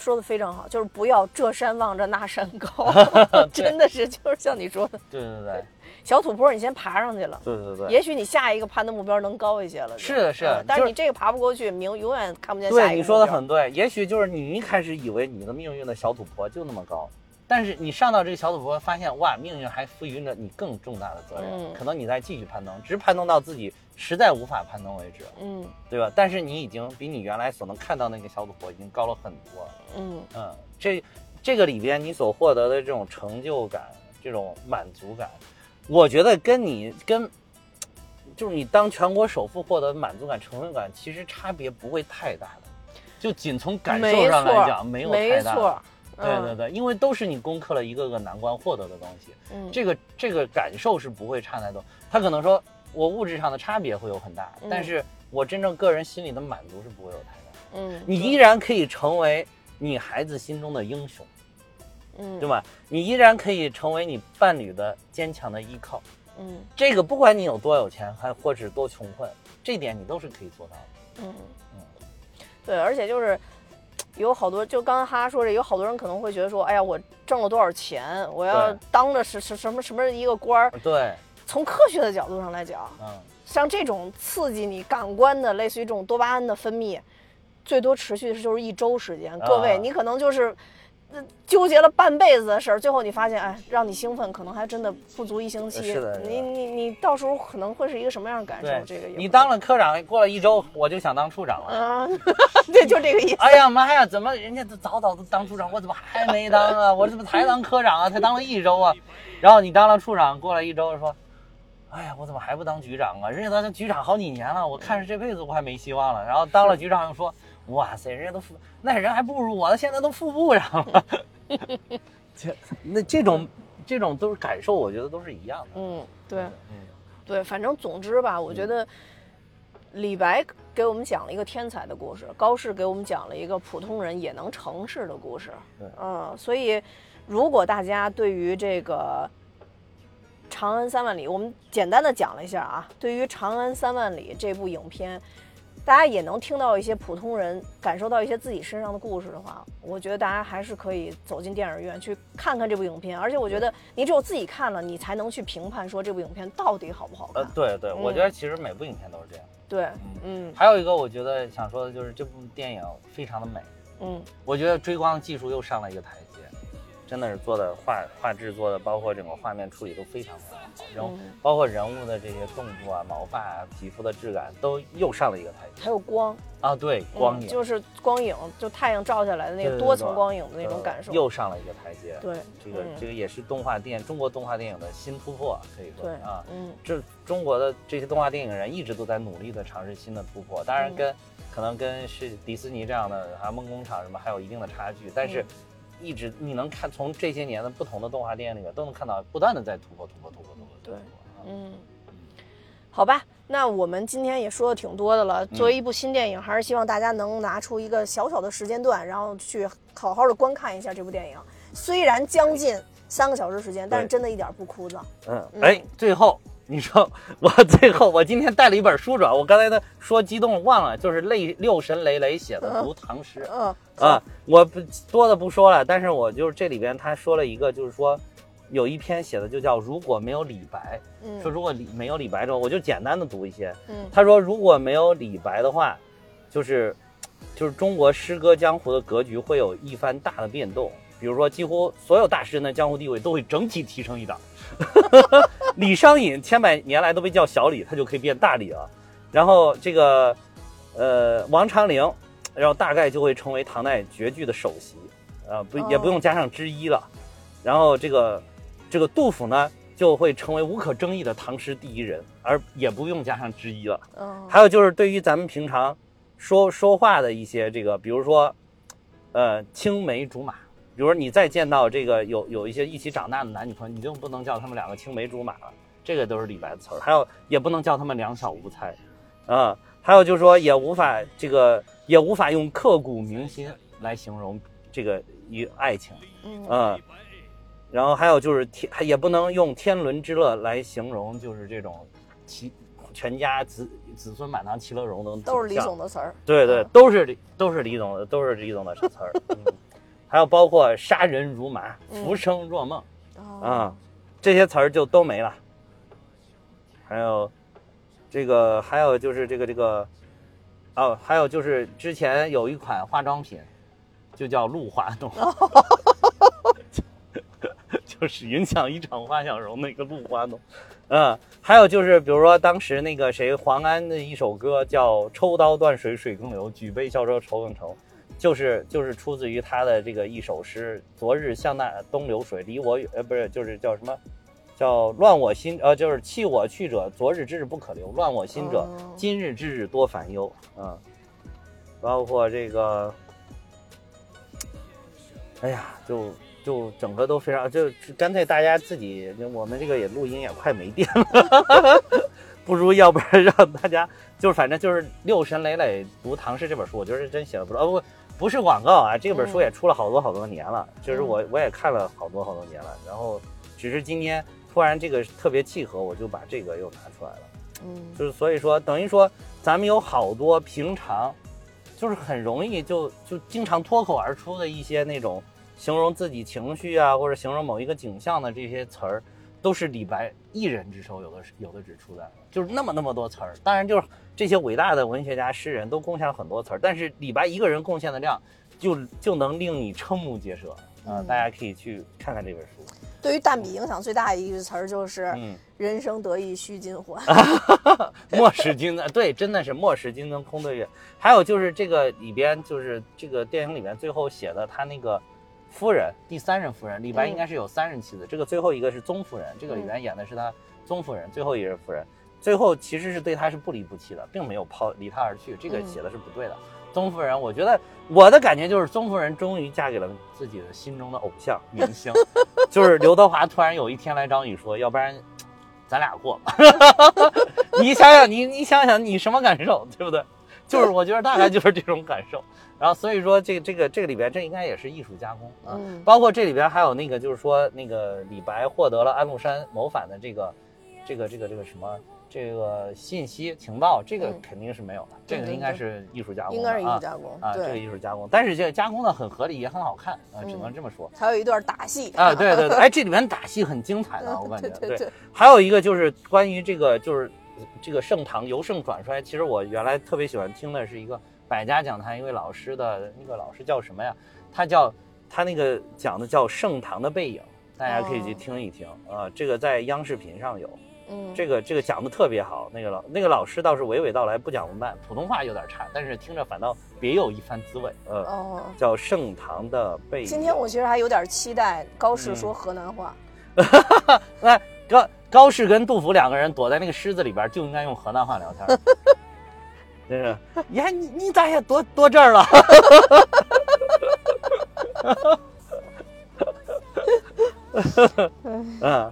说的非常好，就是不要这山望着那山高，真的是就是像你说的。对对对。小土坡，你先爬上去了，对对对，也许你下一个攀的目标能高一些了。是的，是的，但是你这个爬不过去，明永远看不见下一个。对，你说的很对，也许就是你一开始以为你的命运的小土坡就那么高，但是你上到这个小土坡，发现哇，命运还赋予着你更重大的责任，可能你再继续攀登，直攀登到自己实在无法攀登为止，嗯，对吧？但是你已经比你原来所能看到那个小土坡已经高了很多，嗯嗯，这这个里边你所获得的这种成就感，这种满足感。我觉得跟你跟，就是你当全国首富获得满足感、成就感，其实差别不会太大的。就仅从感受上来讲，没有太大。没错。对对对，因为都是你攻克了一个个难关获得的东西。嗯。这个这个感受是不会差太多。他可能说我物质上的差别会有很大，但是我真正个人心里的满足是不会有太大。嗯。你依然可以成为你孩子心中的英雄。嗯，对吧？你依然可以成为你伴侣的坚强的依靠。嗯，这个不管你有多有钱，还或是多穷困，这点你都是可以做到的。嗯嗯，对，而且就是有好多，就刚刚哈哈说这，有好多人可能会觉得说，哎呀，我挣了多少钱，我要当着是是什么什么一个官儿。对，从科学的角度上来讲，嗯，像这种刺激你感官的，类似于这种多巴胺的分泌，最多持续的就是一周时间。各位，你可能就是。纠结了半辈子的事儿，最后你发现，哎，让你兴奋，可能还真的不足一星期。是的，你你你到时候可能会是一个什么样的感受？这个你当了科长，过了一周，我就想当处长了。啊，对，就这个意思。哎呀妈呀，怎么人家都早早都当处长，我怎么还没当啊？我怎么才当科长啊？才当了一周啊？然后你当了处长，过了一周说，哎呀，我怎么还不当局长啊？人家当局长好几年了，我看着这辈子我还没希望了。然后当了局长又说。哇塞，人家都副那人还不如我，现在都副部长了。这那这种这种都是感受，我觉得都是一样的。嗯，对，嗯，对，反正总之吧，我觉得李白给我们讲了一个天才的故事，高适给我们讲了一个普通人也能成事的故事。对，嗯，所以如果大家对于这个《长安三万里》，我们简单的讲了一下啊，对于《长安三万里》这部影片。大家也能听到一些普通人感受到一些自己身上的故事的话，我觉得大家还是可以走进电影院去看看这部影片。而且我觉得你只有自己看了，你才能去评判说这部影片到底好不好看。呃，对对，我觉得其实每部影片都是这样。对，嗯。还有一个我觉得想说的就是这部电影非常的美。嗯。我觉得追光技术又上了一个台阶。真的是做的画画质做的，包括整个画面处理都非常非常好，然后包括人物的这些动作啊、毛发啊、皮肤的质感都又上了一个台阶。还有光啊，对，光影。就是光影，就太阳照下来的那个多层光影的那种感受，又上了一个台阶。对，这个这个也是动画电中国动画电影的新突破，可以说啊，嗯，这中国的这些动画电影人一直都在努力的尝试新的突破，当然跟可能跟是迪士尼这样的还有梦工厂什么还有一定的差距，但是。一直你能看从这些年的不同的动画电影里面都能看到不断的在突破突破突破突破。对，嗯，好吧，那我们今天也说的挺多的了。作为一部新电影，还是希望大家能拿出一个小小的时间段，然后去好好的观看一下这部电影。虽然将近三个小时时间，但是真的一点不枯燥。嗯，哎，最后。你说我最后，我今天带了一本书转，我刚才呢说激动忘了，就是泪六神磊磊写的读唐诗。嗯啊，我不多的不说了，但是我就是这里边他说了一个，就是说有一篇写的就叫如果没有李白，嗯说如果李没有李白之后，我就简单的读一些。嗯，他说如果没有李白的话，就是就是中国诗歌江湖的格局会有一番大的变动，比如说几乎所有大诗人的江湖地位都会整体提升一档。李商隐千百年来都被叫小李，他就可以变大李了。然后这个，呃，王昌龄，然后大概就会成为唐代绝句的首席，呃，不也不用加上之一了。然后这个，这个杜甫呢，就会成为无可争议的唐诗第一人，而也不用加上之一了。还有就是对于咱们平常说说话的一些这个，比如说，呃，青梅竹马。比如说，你再见到这个有有一些一起长大的男女朋友，你就不能叫他们两个青梅竹马了，这个都是李白的词儿。还有，也不能叫他们两小无猜，啊，还有就是说，也无法这个也无法用刻骨铭心来形容这个与爱情，嗯，然后还有就是天，也不能用天伦之乐来形容，就是这种其全家子子孙满堂其乐融融，都是李总的词儿。对对，都是李都是李总的都是李总的词儿。还有包括杀人如麻，浮生若梦，啊，这些词儿就都没了。还有，这个还有就是这个这个，哦，还有就是之前有一款化妆品，就叫露华浓，就是影响一场花想容那个露华浓，嗯，还有就是比如说当时那个谁黄安的一首歌叫抽刀断水水更流，举杯消愁愁更愁。就是就是出自于他的这个一首诗：“昨日向那东流水，离我远。”呃，不是，就是叫什么？叫乱我心。呃，就是弃我去者，昨日之日不可留；乱我心者，今日之日多烦忧。嗯，包括这个，哎呀，就就整个都非常，就干脆大家自己，我们这个也录音也快没电了。不如要不然让大家就是反正就是六神磊磊读唐诗这本书，我觉得是真写的不错。哦不不是广告啊，这本书也出了好多好多年了，就是我我也看了好多好多年了，然后只是今天突然这个特别契合，我就把这个又拿出来了。嗯，就是所以说等于说咱们有好多平常就是很容易就就经常脱口而出的一些那种形容自己情绪啊，或者形容某一个景象的这些词儿。都是李白一人之手，有的是有的只出在了，就是那么那么多词儿。当然，就是这些伟大的文学家、诗人都贡献了很多词儿，但是李白一个人贡献的量，就就能令你瞠目结舌啊！大家可以去看看这本书。对于淡笔影响最大的一句词儿就是“人生得意须尽欢，莫使金樽”。对，真的是“莫使金樽空对月”。还有就是这个里边，就是这个电影里面最后写的他那个。夫人，第三任夫人，李白应该是有三任妻子，这个最后一个是宗夫人，这个里面演的是他宗夫人，最后一任夫人，最后其实是对他是不离不弃的，并没有抛离他而去，这个写的是不对的。宗夫人，我觉得我的感觉就是宗夫人终于嫁给了自己的心中的偶像明星，就是刘德华突然有一天来找你说，要不然咱俩过吧，你想想你你想想你什么感受，对不对？就是我觉得大概就是这种感受，然后所以说这这个这个里边这应该也是艺术加工啊，包括这里边还有那个就是说那个李白获得了安禄山谋反的这个这个这个这个什么这个信息情报，这个肯定是没有的，这个应该是艺术加工，应该是艺术加工啊，这个艺术加工，但是这个加工的很合理也很好看啊，只能这么说。还有一段打戏。啊，对对对，哎，这里面打戏很精彩的，我感觉对对，还有一个就是关于这个就是。这个盛唐由盛转衰，其实我原来特别喜欢听的是一个百家讲坛一位老师的那个老师叫什么呀？他叫他那个讲的叫盛唐的背影，大家可以去听一听啊。这个在央视频上有，嗯，这个这个讲的特别好。那个老那个老师倒是娓娓道来，不讲文案，普通话有点差，但是听着反倒别有一番滋味。呃，哦，叫盛唐的背影。今天我其实还有点期待高适说河南话。来，高。高适跟杜甫两个人躲在那个狮子里边，就应该用河南话聊天。真是，呀，你你咋也躲躲这儿了？嗯，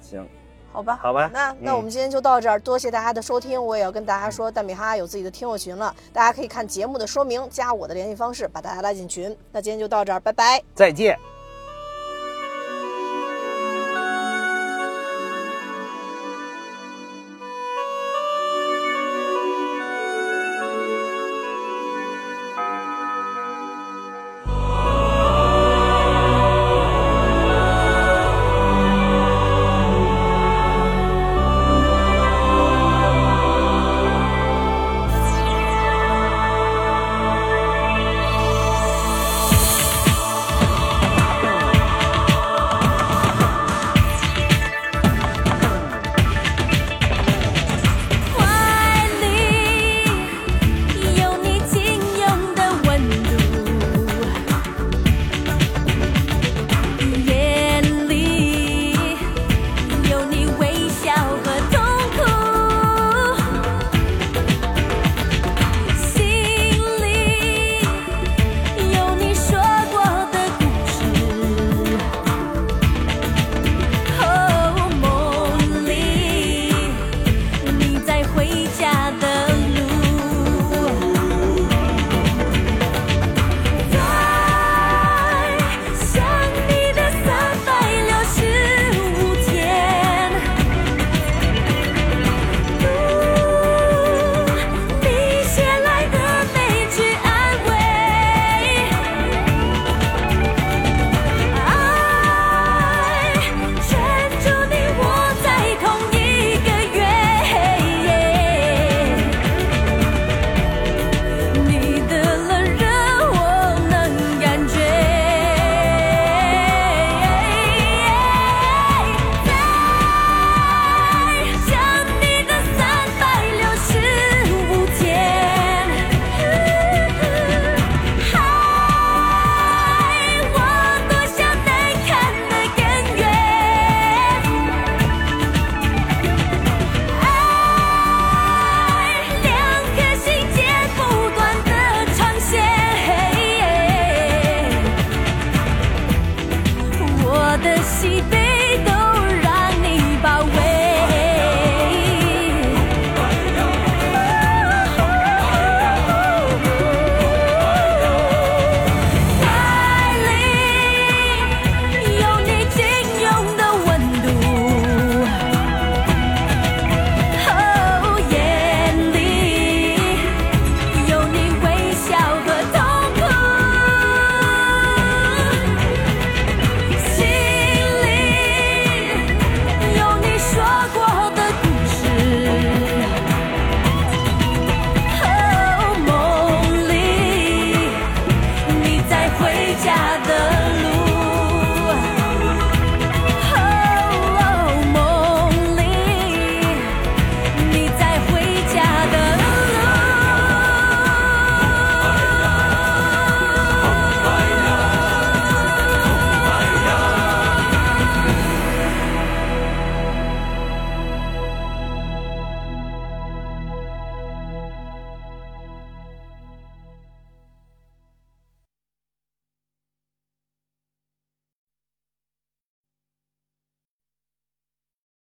行，好吧，好吧，那那我们今天就到这儿，多谢大家的收听。我也要跟大家说，大米哈有自己的听友群了，大家可以看节目的说明，加我的联系方式，把大家拉进群。那今天就到这儿，拜拜，再见。